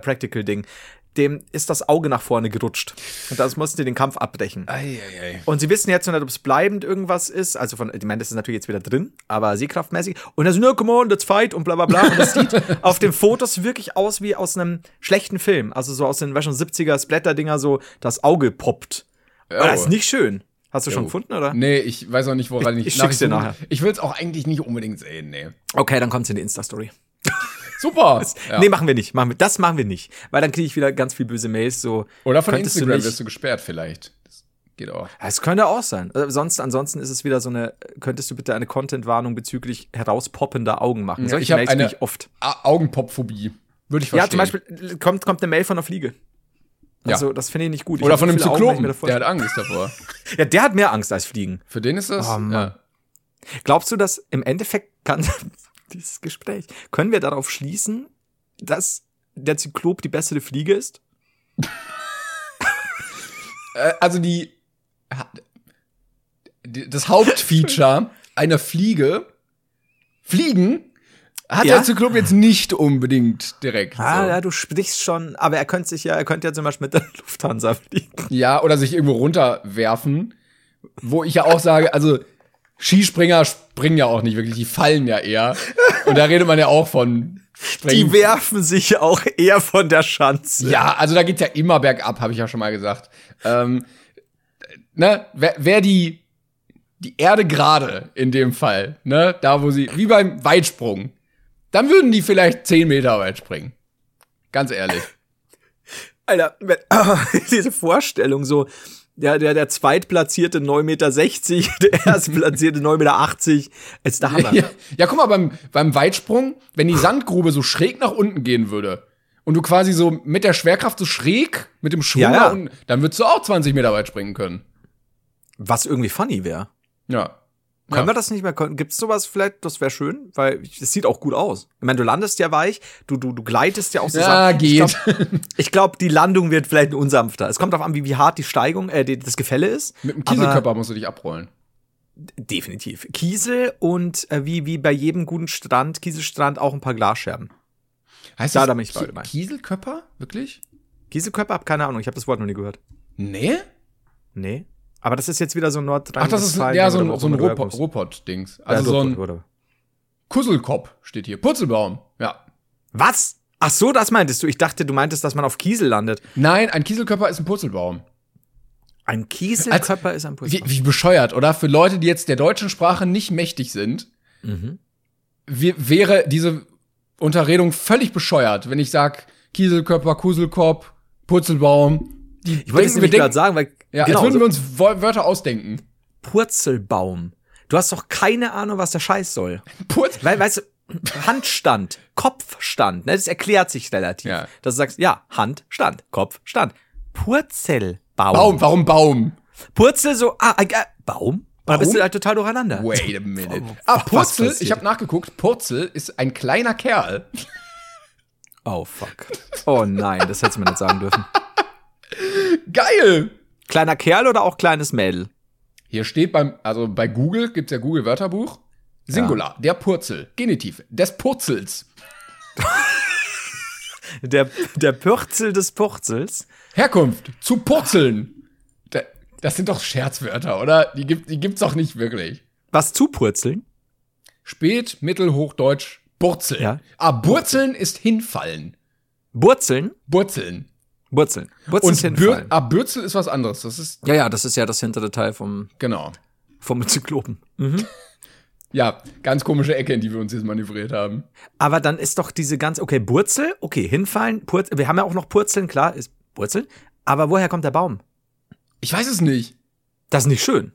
Dem ist das Auge nach vorne gerutscht. Und das mussten die den Kampf abbrechen. Eieiei. Und sie wissen jetzt noch nicht, ob es bleibend irgendwas ist. Also von, ich meine, das ist natürlich jetzt wieder drin, aber sehkraftmäßig. Und er so, no, come on, let's fight und bla bla bla. Und das sieht (laughs) auf den Fotos wirklich aus wie aus einem schlechten Film. Also so aus den weißt du, 70er Splatter-Dinger, so das Auge poppt. Und das ist nicht schön. Hast du schon gefunden, oder? Nee, ich weiß auch nicht, woran ich, Ich- ich schick's dir nachher. Ich will es auch eigentlich nicht unbedingt sehen, nee. Okay, dann kommt's in die Insta-Story. (laughs) Super. Ja. Nee, machen wir nicht. Machen wir, das machen wir nicht. Weil dann kriege ich wieder ganz viel böse Mails. So, Oder von könntest du Instagram nicht- wirst du gesperrt vielleicht. Das geht auch. Es könnte auch sein. Äh, sonst, ansonsten ist es wieder so eine, könntest du bitte eine Content-Warnung bezüglich herauspoppender Augen machen? Ja, Solche ich habe eine ich oft. Augenpopphobie. Würde ich Ja, verstehen. zum Beispiel kommt, kommt eine Mail von einer Fliege. Ja. Also, das finde ich nicht gut. Ich Oder von mir Zyklopen. Der hat Angst davor. (laughs) ja, der hat mehr Angst als Fliegen. Für den ist das. Oh, ja. Glaubst du, dass im Endeffekt kann (laughs) dieses Gespräch, können wir darauf schließen, dass der Zyklop die bessere Fliege ist? (laughs) Äh, also die das Hauptfeature einer Fliege, Fliegen, hat Ja? der Zyklop jetzt nicht unbedingt direkt. Ah, so. ja, du sprichst schon, aber er könnte sich ja, er könnte ja zum Beispiel mit der (laughs) Lufthansa fliegen. Ja, oder sich irgendwo runterwerfen. Wo ich ja auch sage, also Skispringer springen ja auch nicht wirklich, die fallen ja eher. Und da redet man ja auch von Springen. Die werfen sich auch eher von der Schanze. ja, also da geht's ja immer bergab, habe ich ja schon mal gesagt. Ähm, ne, wer, wer die die Erde gerade in dem Fall, ne, da wo sie, wie beim Weitsprung, dann würden die vielleicht 10 Meter weit springen. Ganz ehrlich. Alter, wenn, (laughs) diese Vorstellung so, der, der, der zweitplatzierte 9,60 Meter, (laughs) der erstplatzierte 9,80 Meter, ist der Hammer. Ja, ja, guck mal, beim, beim Weitsprung, wenn die Sandgrube so schräg nach unten gehen würde und du quasi so mit der Schwerkraft so schräg mit dem Schwung Ja, ja. unten, dann würdest du auch 20 Meter weit springen können. Was irgendwie funny wäre. Ja. Können Ja. wir das nicht mehr? Gibt es sowas vielleicht? Das wäre schön, weil es sieht auch gut aus. Ich meine, du landest ja weich, du, du, du gleitest ja auch so Ja, geht. Ich glaube, glaub, die Landung wird vielleicht unsanfter. Es kommt darauf an, wie, wie hart die Steigung, äh, die, das Gefälle ist. Mit dem Kieselkörper musst du dich abrollen. Definitiv. Kiesel und äh, wie, wie bei jedem guten Strand, Kieselstrand, auch ein paar Glasscherben. Heißt Da, das da bin ich Ki- bei. Kieselkörper? Wirklich? Kieselkörper, hab keine Ahnung, ich habe das Wort noch nie gehört. Nee? Nee. Aber das ist jetzt wieder so ein Nordrhein. Ach, das ist ja so ein, so ein Ruhrpott-Dings. Also so ein Kusselkopf steht hier. Purzelbaum. Ja. Was? Ach so, das meintest du. Ich dachte, du meintest, dass man auf Kiesel landet. Nein, ein Kieselkörper ist ein Purzelbaum. Ein Kieselkörper ist ein Wie, wie bescheuert, oder? Für Leute, die jetzt der deutschen Sprache nicht mächtig sind, Mhm. wie, wäre diese Unterredung völlig bescheuert, wenn ich sag Kieselkörper, Kuselkopf, Purzelbaum. Die Ich wollte es nämlich gerade sagen, weil ja, genau, als würden wir uns Wörter ausdenken. Purzelbaum. Du hast doch keine Ahnung, was der Scheiß soll. Purz Weil, weißt du, Handstand, Kopfstand, ne, das erklärt sich relativ. Ja. Dass du sagst, ja, Handstand, Kopfstand. Purzelbaum. Baum, warum Baum? Purzel so, ah, äh, Baum? Da bist du halt total durcheinander. Wait a minute. Ah, Purzel, ich habe nachgeguckt, Purzel ist ein kleiner Kerl. Oh, fuck. Oh nein, das hättest du mir nicht sagen dürfen. Geil! Kleiner Kerl oder auch kleines Mädel? Hier steht beim, also bei Google gibt's ja Google Wörterbuch. Singular, der Purzel, Genitiv, des Purzels. Der, der Pürzel des Purzels. Herkunft, zu purzeln. Da- Das sind doch Scherzwörter, oder? Die, gibt, die gibt's doch nicht wirklich. Was zu purzeln? Spät, Mittelhochdeutsch, Burzeln. Ja. Ah, Burzeln ist hinfallen. Burzeln? Burzeln. Burzeln. Burzeln ist Und Bür ah, Bürzel ist was anderes. Das ist, Ja, ja, das ist ja das hintere Teil vom, genau. vom Zyklopen. Ja, ganz komische Ecke, in die wir uns jetzt manövriert haben. Aber dann ist doch diese ganze, okay, Burzel, okay, hinfallen, Purzel, wir haben ja auch noch Purzeln, klar, ist Burzeln. Aber woher kommt der Baum? Ich weiß es nicht. Das ist nicht schön.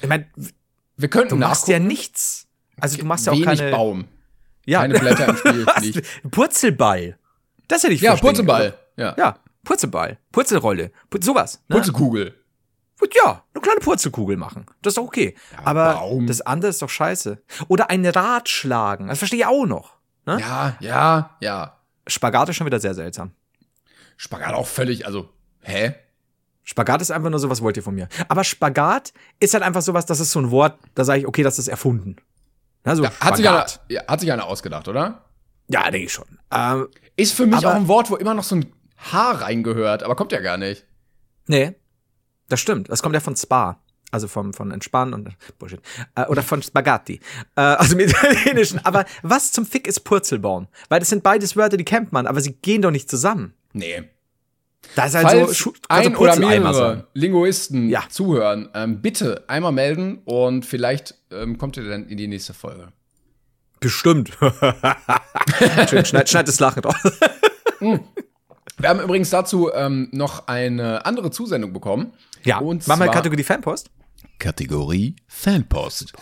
Ich meine, Wir könnten du machst ja nichts. Also du machst ja auch Wenig keine, Baum. ja, Keine Blätter im Spiel. (laughs) Purzelball. Das hätte ich Ja, Purzelball. Ja. Ja, Purzelball, Purzelrolle, Pur sowas. Ne? Purzelkugel. Ja, eine kleine Purzelkugel machen. Das ist doch okay. Aber Baum. das andere ist doch scheiße. Oder ein Rad schlagen. Das verstehe ich auch noch. Ne? Ja, ja, ja. Spagat ist schon wieder sehr seltsam. Spagat auch völlig, also, hä? Spagat ist einfach nur so, was wollt ihr von mir? Aber Spagat ist halt einfach sowas, das ist so ein Wort, da sage ich, okay, das ist erfunden. Na, so Ja, hat, sich einer, ja, hat sich einer ausgedacht, oder? Ja, denke ich schon. Ähm, Ist für mich auch ein Wort, wo immer noch so ein H reingehört, aber kommt ja gar nicht. nee, das stimmt. Das kommt ja von Spa. Also vom, von Entspannen und Bullshit. Äh, oder von Spaghetti. Äh, also im (laughs) Italienischen. Aber was zum Fick ist Purzelbaum? Weil das sind beides Wörter, die kennt man, aber sie gehen doch nicht zusammen. Nee. Da ist halt Falls so also ein oder mehrere. Linguisten Ja. zuhören, ähm, bitte einmal melden und vielleicht ähm, kommt ihr dann in die nächste Folge. Bestimmt. (laughs) Schön, schneid, schneid das Lachen drauf. (laughs) Wir haben übrigens dazu ähm, noch eine andere Zusendung bekommen. Ja, und machen wir zwar- Kategorie Fanpost? Kategorie Fanpost.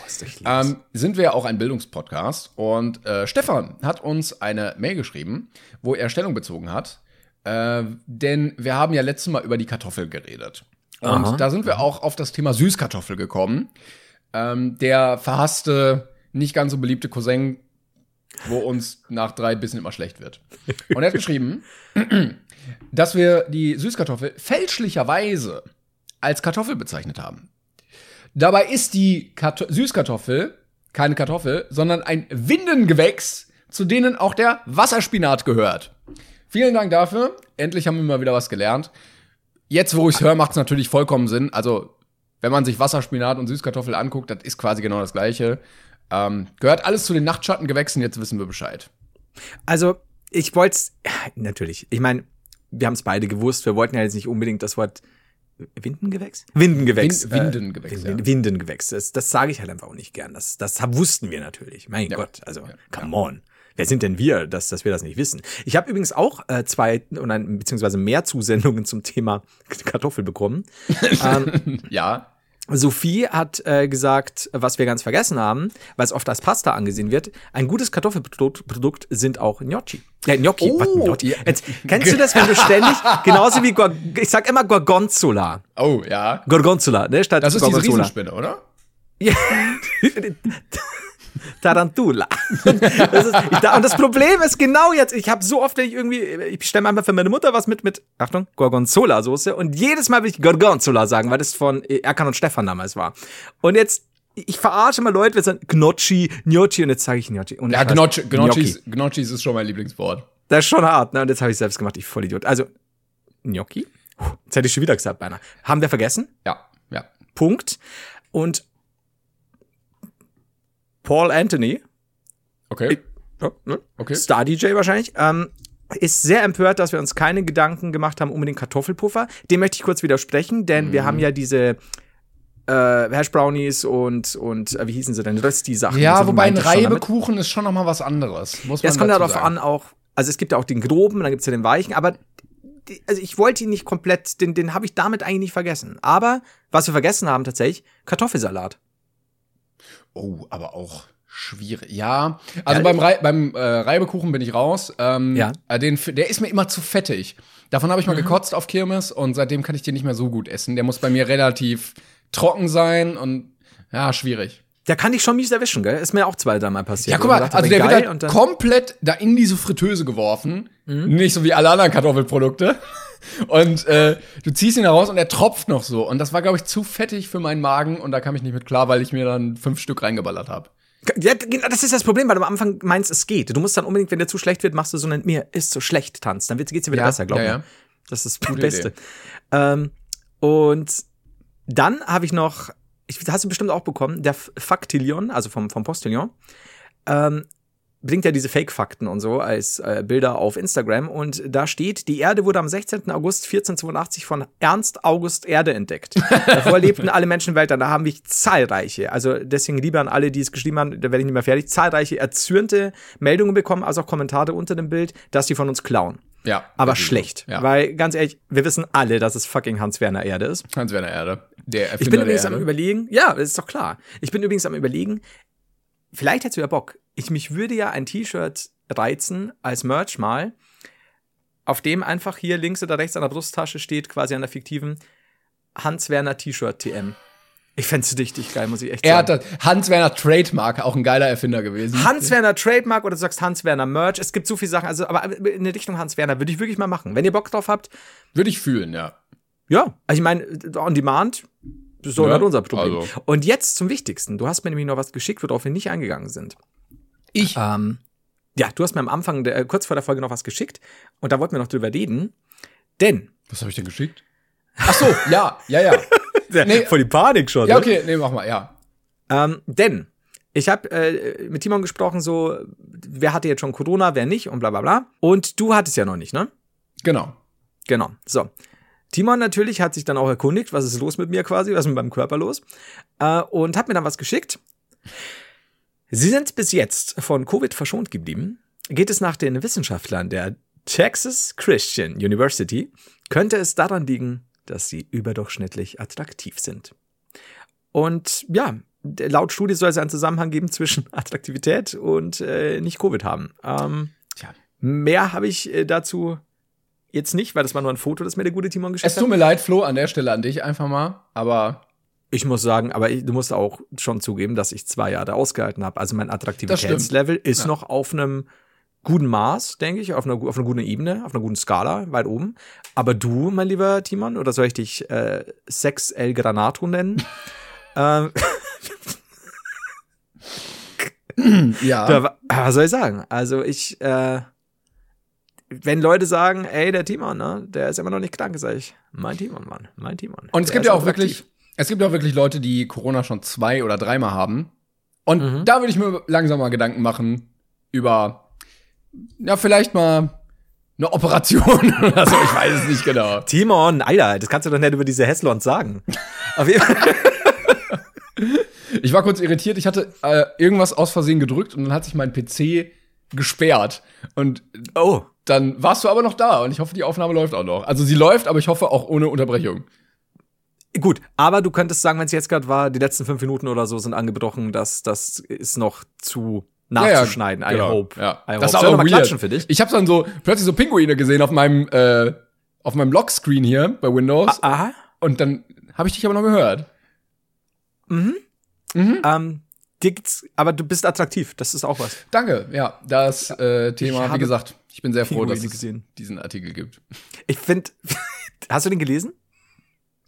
Ähm, sind wir ja auch ein Bildungspodcast und äh, Stefan hat uns eine Mail geschrieben, wo er Stellung bezogen hat, äh, denn wir haben ja letztes Mal über die Kartoffel geredet. Und Aha. da sind wir auch auf das Thema Süßkartoffel gekommen. Ähm, der verhasste, nicht ganz so beliebte Cousin, wo uns nach drei Bissen immer schlecht wird. Und er hat geschrieben, (clears throat) dass wir die Süßkartoffel fälschlicherweise als Kartoffel bezeichnet haben. Dabei ist die Karto Süßkartoffel keine Kartoffel, sondern ein Windengewächs, zu denen auch der Wasserspinat gehört. Vielen Dank dafür. Endlich haben wir mal wieder was gelernt. Jetzt, wo ich es höre, macht es natürlich vollkommen Sinn. Also, wenn man sich Wasserspinat und Süßkartoffel anguckt, das ist quasi genau das Gleiche. Ähm, gehört alles zu den Nachtschattengewächsen, jetzt wissen wir Bescheid. Also, ich wollte natürlich. Ich meine, wir haben es beide gewusst. Wir wollten ja jetzt nicht unbedingt das Wort Windengewächs? Windengewächs. Wind- Windengewächs, Äh, Wind- ja. Windengewächs. Das, das sage ich halt einfach auch nicht gern. Das, das wussten wir natürlich. Mein Ja. Gott, also, Ja. come on. Wer sind denn wir, dass, dass wir das nicht wissen? Ich habe übrigens auch äh, zwei oder beziehungsweise mehr Zusendungen zum Thema Kartoffel bekommen. (laughs) ähm, Ja. Sophie hat äh, gesagt, was wir ganz vergessen haben, weil es oft als Pasta angesehen wird, ein gutes Kartoffelprodukt Produkt sind auch Gnocchi. Ja, Gnocchi. Oh, was, Gnocchi? Jetzt, kennst du das, wenn du ständig, (laughs) genauso wie, Gor ich sag immer Gorgonzola. Oh, ja. Gorgonzola, ne, statt Das ist diese Gorgonzola. Riesenspinne, oder? Ja. (laughs) Tarantula. (laughs) Das ist, da, und das Problem ist genau jetzt, ich habe so oft, wenn ich irgendwie, ich bestelle einfach für meine Mutter was mit, mit, Achtung, Gorgonzola-Soße und jedes Mal will ich Gorgonzola sagen, weil das von Erkan und Stefan damals war. Und jetzt, ich verarsche mal Leute, wir sagen Gnocchi, Gnocchi und jetzt sage ich Gnocchi. Und Ja, Gnocchi, Gnocchi. Gnocchis ist schon mein Lieblingswort. Das ist schon hart, ne? Und jetzt habe ich selbst gemacht, ich Vollidiot. Also, Gnocchi? Puh, Jetzt hätte ich schon wieder gesagt, beinahe. Haben wir vergessen? Ja, ja. Punkt. Und Paul Anthony, Okay. ne? Okay. Star-DJ wahrscheinlich, ähm, ist sehr empört, dass wir uns keine Gedanken gemacht haben um den Kartoffelpuffer. Dem möchte ich kurz widersprechen, denn Mhm. wir haben ja diese äh, Hash Brownies und, und äh, wie hießen sie denn? Rösti-Sachen. Ja, wobei ein damit. Reibekuchen ist schon noch mal was anderes. Muss Ja, man es kommt darauf sagen. an auch, also es gibt ja auch den groben, dann gibt's ja den weichen, aber die, also ich wollte ihn nicht komplett, den, den habe ich damit eigentlich nicht vergessen. Aber was wir vergessen haben tatsächlich, Kartoffelsalat. Oh, aber auch schwierig. Ja, also Ja, beim, Rei beim äh, Reibekuchen bin ich raus. Ähm, Ja. äh, Den, der ist mir immer zu fettig. Davon habe ich Mhm. mal gekotzt auf Kirmes und seitdem kann ich den nicht mehr so gut essen. Der muss bei mir relativ trocken sein und ja, schwierig. Der kann dich schon mies erwischen, gell? Ist mir auch zwei, dreimal passiert. Ja, guck mal, dachte also der wird halt komplett da in diese Fritteuse geworfen. Mhm. Nicht so wie alle anderen Kartoffelprodukte. Und äh, du ziehst ihn heraus und er tropft noch so. Und das war, glaube ich, zu fettig für meinen Magen und da kam ich nicht mit klar, weil ich mir dann fünf Stück reingeballert habe. Ja, genau, das ist das Problem, weil du am Anfang meinst, es geht. Du musst dann unbedingt, wenn der zu schlecht wird, machst du so einen mir ist so schlecht Tanz. Dann geht's dir wieder Ja, besser, glaub ja, mir. ja. Das ist das Beste. Ähm, und dann habe ich noch, ich, das hast du bestimmt auch bekommen, der Faktillion, also vom, vom Postillon, ähm, bringt ja diese Fake-Fakten und so als äh, Bilder auf Instagram und da steht, die Erde wurde am 16. August 1482 von Ernst August Erde entdeckt. (laughs) Davor lebten alle Menschen weltweit, da haben wir zahlreiche, also deswegen lieber an alle, die es geschrieben haben, da werde ich nicht mehr fertig, zahlreiche erzürnte Meldungen bekommen, also auch Kommentare unter dem Bild, dass die von uns klauen. Ja. Aber schlecht. Ja. Weil, ganz ehrlich, wir wissen alle, dass es fucking Hans-Werner Erde ist. Hans-Werner Erde. Der Erfinder Ich bin übrigens am überlegen, ja, das ist doch klar. Ich bin übrigens am überlegen, vielleicht hättest du ja Bock. Ich mich würde ja ein T-Shirt reizen als Merch mal, auf dem einfach hier links oder rechts an der Brusttasche steht, quasi an der fiktiven Hans-Werner T-Shirt TM. Ich fänd's richtig geil, muss ich echt Er hat sagen. das Hans-Werner Trademark, auch ein geiler Erfinder gewesen. Hans-Werner Trademark oder du sagst Hans-Werner Merch. Es gibt so viele Sachen, also, aber in der Richtung Hans-Werner würde ich wirklich mal machen. Wenn ihr Bock drauf habt, Würde ich fühlen, ja. Ja, also ich meine, on demand, doch Ja, nicht unser Problem. also. Und jetzt zum Wichtigsten. Du hast mir nämlich noch was geschickt, worauf wir nicht eingegangen sind. Ich. Ähm, ja, du hast mir am Anfang, der, äh, kurz vor der Folge noch was geschickt und da wollten wir noch drüber reden. Denn, Was habe ich denn geschickt? Ach so, (laughs) ja, ja, ja. (laughs) Nee. voll die Panik schon. Ja, ne? okay, nee, mach mal, ja. Ähm, denn, ich habe äh, mit Timon gesprochen, so, wer hatte jetzt schon Corona, wer nicht und bla bla bla. Und du hattest ja noch nicht, ne? Genau. Genau. So. Timon natürlich hat sich dann auch erkundigt, was ist los mit mir quasi, was ist mit meinem Körper los, äh, und hat mir dann was geschickt. Sie sind bis jetzt von Covid verschont geblieben. Geht es nach den Wissenschaftlern der Texas Christian University, könnte es daran liegen, dass sie überdurchschnittlich attraktiv sind. Und ja, laut Studie soll es einen Zusammenhang geben zwischen (laughs) Attraktivität und äh, nicht Covid haben. Ähm, Tja. Mehr habe ich äh, dazu jetzt nicht, weil das war nur ein Foto, das mir der gute Timon geschickt Es tut hat. mir leid, Flo, an der Stelle an dich einfach mal. Aber Ich muss sagen, aber ich, du musst auch schon zugeben, dass ich zwei Jahre ausgehalten habe. Also mein Attraktivitätslevel ist Ja. noch auf einem guten Maß, denke ich, auf einer, auf einer guten Ebene, auf einer guten Skala, weit oben. Aber du, mein lieber Timon, oder soll ich dich äh, Sex El Granato nennen? (laughs) ähm, ja. (laughs) da, wa- was soll ich sagen? Also ich, äh, wenn Leute sagen, ey, der Timon, ne, der ist immer noch nicht krank, sag ich, mein Timon, Mann, mein Timon. Und es gibt ja auch wirklich, es gibt ja auch wirklich Leute, die Corona schon zwei oder dreimal haben. Und Mhm. da würde ich mir langsam mal Gedanken machen über, ja, vielleicht mal eine Operation (laughs) oder so. Ich weiß es nicht genau. Timon, Alter, das kannst du doch nicht über diese Heslons sagen. Auf jeden Fall. (laughs) Ich war kurz irritiert. Ich hatte äh, irgendwas aus Versehen gedrückt und dann hat sich mein PC gesperrt. Und Oh. dann warst du aber noch da und ich hoffe, die Aufnahme läuft auch noch. Also sie läuft, aber ich hoffe auch ohne Unterbrechung. Gut, aber du könntest sagen, wenn es jetzt gerade war, die letzten fünf Minuten oder so sind angebrochen, dass das ist noch zu nachzuschneiden. I genau. hope. Ja. I Das ist hope. Ich auch noch mal klatschen für dich. Ich habe dann so plötzlich so Pinguine gesehen auf meinem äh, auf meinem Lockscreen hier bei Windows Aha. und dann habe ich dich aber noch gehört. Ähm, dir gibt's, aber du bist attraktiv. Das ist auch was. Danke. Ja, das äh, Thema, wie gesagt, ich bin sehr froh, dass es gesehen. diesen Artikel gibt. Ich finde, (laughs) hast du den gelesen?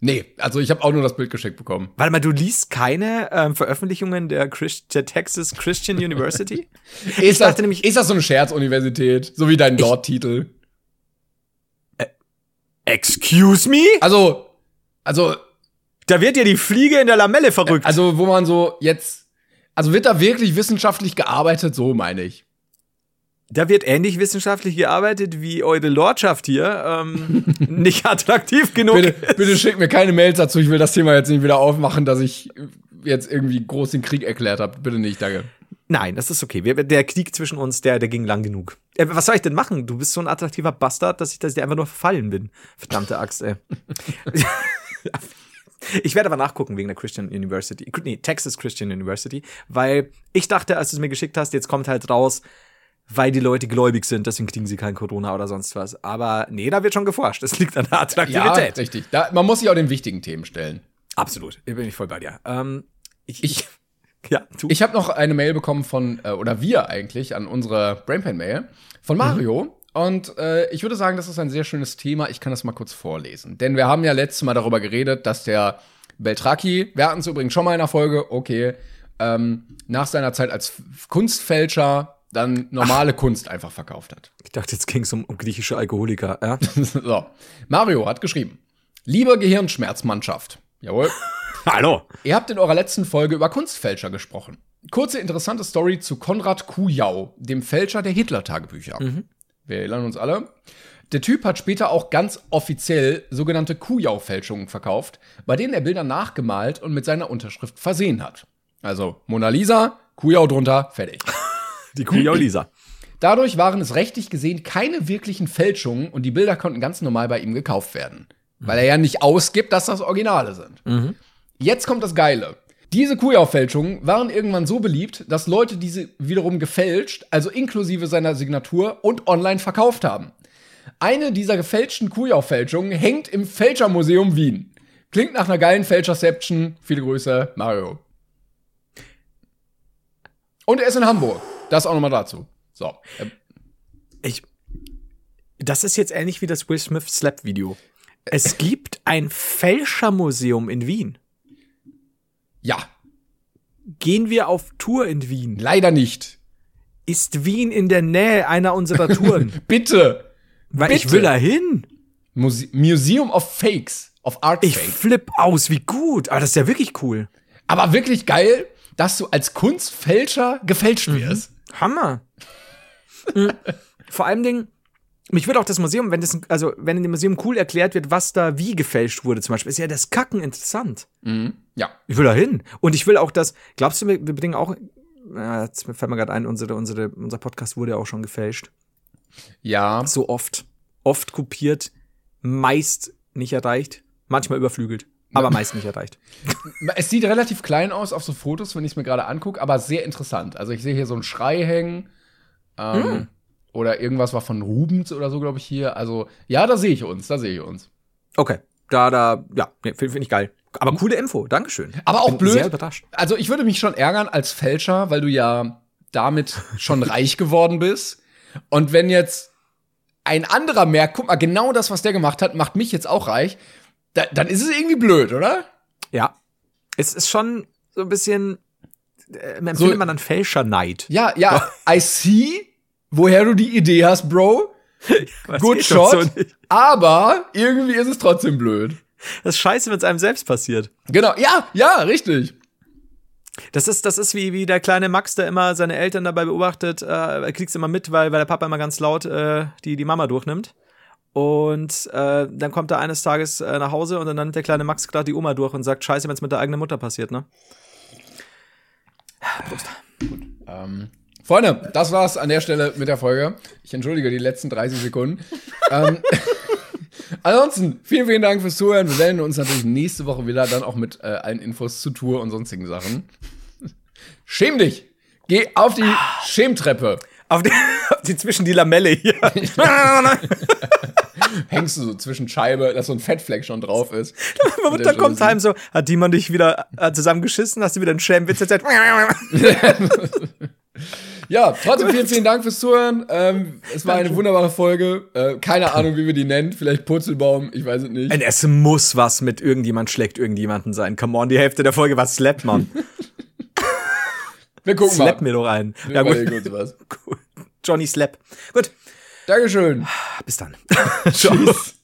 Nee, also ich habe auch nur das Bild geschickt bekommen. Warte mal, du liest keine ähm, Veröffentlichungen der, Christ der Texas Christian University? (laughs) Ist, dachte das, nämlich- ist das so eine Scherzuniversität, so wie dein Dort-Titel? Excuse me? Also, also, Da wird ja die Fliege in der Lamelle verrückt. also, wo man so jetzt, also wird da wirklich wissenschaftlich gearbeitet, so meine ich. Da wird ähnlich wissenschaftlich gearbeitet, wie eure Lordschaft hier ähm, (laughs) nicht attraktiv genug Bitte, bitte schick mir keine Mails dazu, ich will das Thema jetzt nicht wieder aufmachen, dass ich jetzt irgendwie groß den Krieg erklärt habe. Bitte nicht, danke. Nein, das ist okay. Wir, der Krieg zwischen uns, der, der ging lang genug. Äh, was soll ich denn machen? Du bist so ein attraktiver Bastard, dass ich, dass ich dir einfach nur verfallen bin. Verdammte Axt, ey. (laughs) Ich werde aber nachgucken wegen der Christian University. Nee, Texas Christian University. Weil ich dachte, als du es mir geschickt hast, jetzt kommt halt raus, weil die Leute gläubig sind, deswegen kriegen sie kein Corona oder sonst was. Aber nee, da wird schon geforscht. Das liegt an der Ja, Attraktivität. richtig. Da, man muss sich auch den wichtigen Themen stellen. Absolut. Hier bin ich voll bei dir. Ähm, ich, Ich- (laughs) ja, du. Ich habe noch eine Mail bekommen von, äh, oder wir eigentlich, an unsere Brainpan-Mail von Mario. Und äh, ich würde sagen, das ist ein sehr schönes Thema. Ich kann das mal kurz vorlesen. Denn wir haben ja letztes Mal darüber geredet, dass der Beltraki, wir hatten es übrigens schon mal in der Folge, okay, ähm, nach seiner Zeit als Kunstfälscher dann normale Kunst einfach verkauft hat. ich dachte, jetzt ging es um, um griechische Alkoholiker. Ja? (laughs) so. Mario hat geschrieben. Liebe Gehirnschmerzmannschaft. Jawohl. (laughs) Hallo. Ihr habt in eurer letzten Folge über Kunstfälscher gesprochen. Kurze interessante Story zu Konrad Kujau, dem Fälscher der Hitler-Tagebücher. Wir erinnern uns alle. Der Typ hat später auch ganz offiziell sogenannte Kujau-Fälschungen verkauft, bei denen er Bilder nachgemalt und mit seiner Unterschrift versehen hat. Also Mona Lisa, Kujau drunter, fertig. (laughs) Die Kuh Lisa. Dadurch waren es rechtlich gesehen keine wirklichen Fälschungen und die Bilder konnten ganz normal bei ihm gekauft werden. Weil er ja nicht ausgibt, dass das Originale sind. Jetzt kommt das Geile. Diese Kujau-Fälschungen waren irgendwann so beliebt, dass Leute diese wiederum gefälscht, also inklusive seiner Signatur und online verkauft haben. Eine dieser gefälschten Kujau-Fälschungen hängt im Fälschermuseum Wien. Klingt nach einer geilen Fälscherception. Viele Grüße, Mario. Und er ist in Hamburg. Das auch nochmal dazu. So. äh, Ich. Das ist jetzt ähnlich wie das Will Smith Slap Video. Es gibt ein Fälschermuseum in Wien. Ja, Gehen wir auf Tour in Wien? leider nicht. Ist Wien in der Nähe einer unserer Touren? (laughs) Bitte. Weil ich Bitte. will da hin. Muse Museum of Fakes. Of Art Ich Fakes. flipp aus, wie gut. Aber das ist ja wirklich cool. Aber wirklich geil, dass du als Kunstfälscher gefälscht wirst. Hammer. Mhm. Vor allem Dingen, mich würde auch das Museum, wenn das, also wenn in dem Museum cool erklärt wird, was da wie gefälscht wurde, zum Beispiel, ist ja das Kacken interessant. Ja. Ich will da hin. Und ich will auch das, glaubst du, wir wir bringen auch, äh, jetzt fällt mir gerade ein, unsere, unsere, unser Podcast wurde ja auch schon gefälscht. Ja. So oft. Oft kopiert, meist nicht erreicht, manchmal überflügelt, aber meist nicht erreicht. (laughs) Es sieht relativ klein aus auf so Fotos, wenn ich es mir gerade angucke, aber sehr interessant. Also ich sehe hier so einen Schrei hängen. Ähm, Oder irgendwas war von Rubens oder so, glaube ich, hier. Also, ja, da sehe ich uns, da sehe ich uns. Okay. Da, da, ja, nee, finde find ich geil. Aber coole Info, Dankeschön. Aber auch Bin blöd. Sehr überrascht. Also ich würde mich schon ärgern als Fälscher, weil du ja damit schon (laughs) reich geworden bist. Und wenn jetzt ein anderer merkt, guck mal, genau das, was der gemacht hat, macht mich jetzt auch reich, da, dann ist es irgendwie blöd, oder? Ja. Es ist schon so ein bisschen, äh, empfindet So- man dann Fälscherneid. Ja, ja, (laughs) I see, woher du die Idee hast, Bro. (laughs) Good shot. so aber irgendwie ist es trotzdem blöd. Das ist scheiße, wenn es einem selbst passiert. Genau, ja, ja, richtig. Das ist, das ist wie, wie der kleine Max, der immer seine Eltern dabei beobachtet. Äh, er kriegt's immer mit, weil, weil der Papa immer ganz laut äh, die, die Mama durchnimmt. Und äh, dann kommt er eines Tages äh, nach Hause und dann nimmt der kleine Max gerade die Oma durch und sagt, scheiße, wenn es mit der eigenen Mutter passiert, ne? Ähm, Freunde, das war's an der Stelle mit der Folge. Ich entschuldige die letzten 30 Sekunden. ähm, (laughs) ansonsten, vielen, vielen Dank fürs Zuhören. Wir melden uns natürlich nächste Woche wieder, dann auch mit äh, allen Infos zur Tour und sonstigen Sachen. Schäm dich! Geh auf die Schämtreppe. Auf die, (laughs) auf die zwischen die Lamelle hier. (laughs) Hängst du so zwischen Scheibe, dass so ein Fettfleck schon drauf ist. Meine Mutter kommt heim so, hat die man dich wieder äh, zusammengeschissen? Hast du wieder einen Schämwitz erzählt? Ja, trotzdem vielen, vielen Dank fürs Zuhören. Ähm, es war eine wunderbare Folge. Äh, keine Ahnung, wie wir die nennen. Vielleicht Purzelbaum, ich weiß es nicht. Und es muss was mit irgendjemand schlägt irgendjemanden sein. Come on, die Hälfte der Folge war Slap, Mann. Wir gucken Slap mal. mir doch ein. Wir Ja, gut. uns was. (laughs) Cool. Johnny Slap. Gut, Dankeschön. bis dann. (laughs) Tschüss.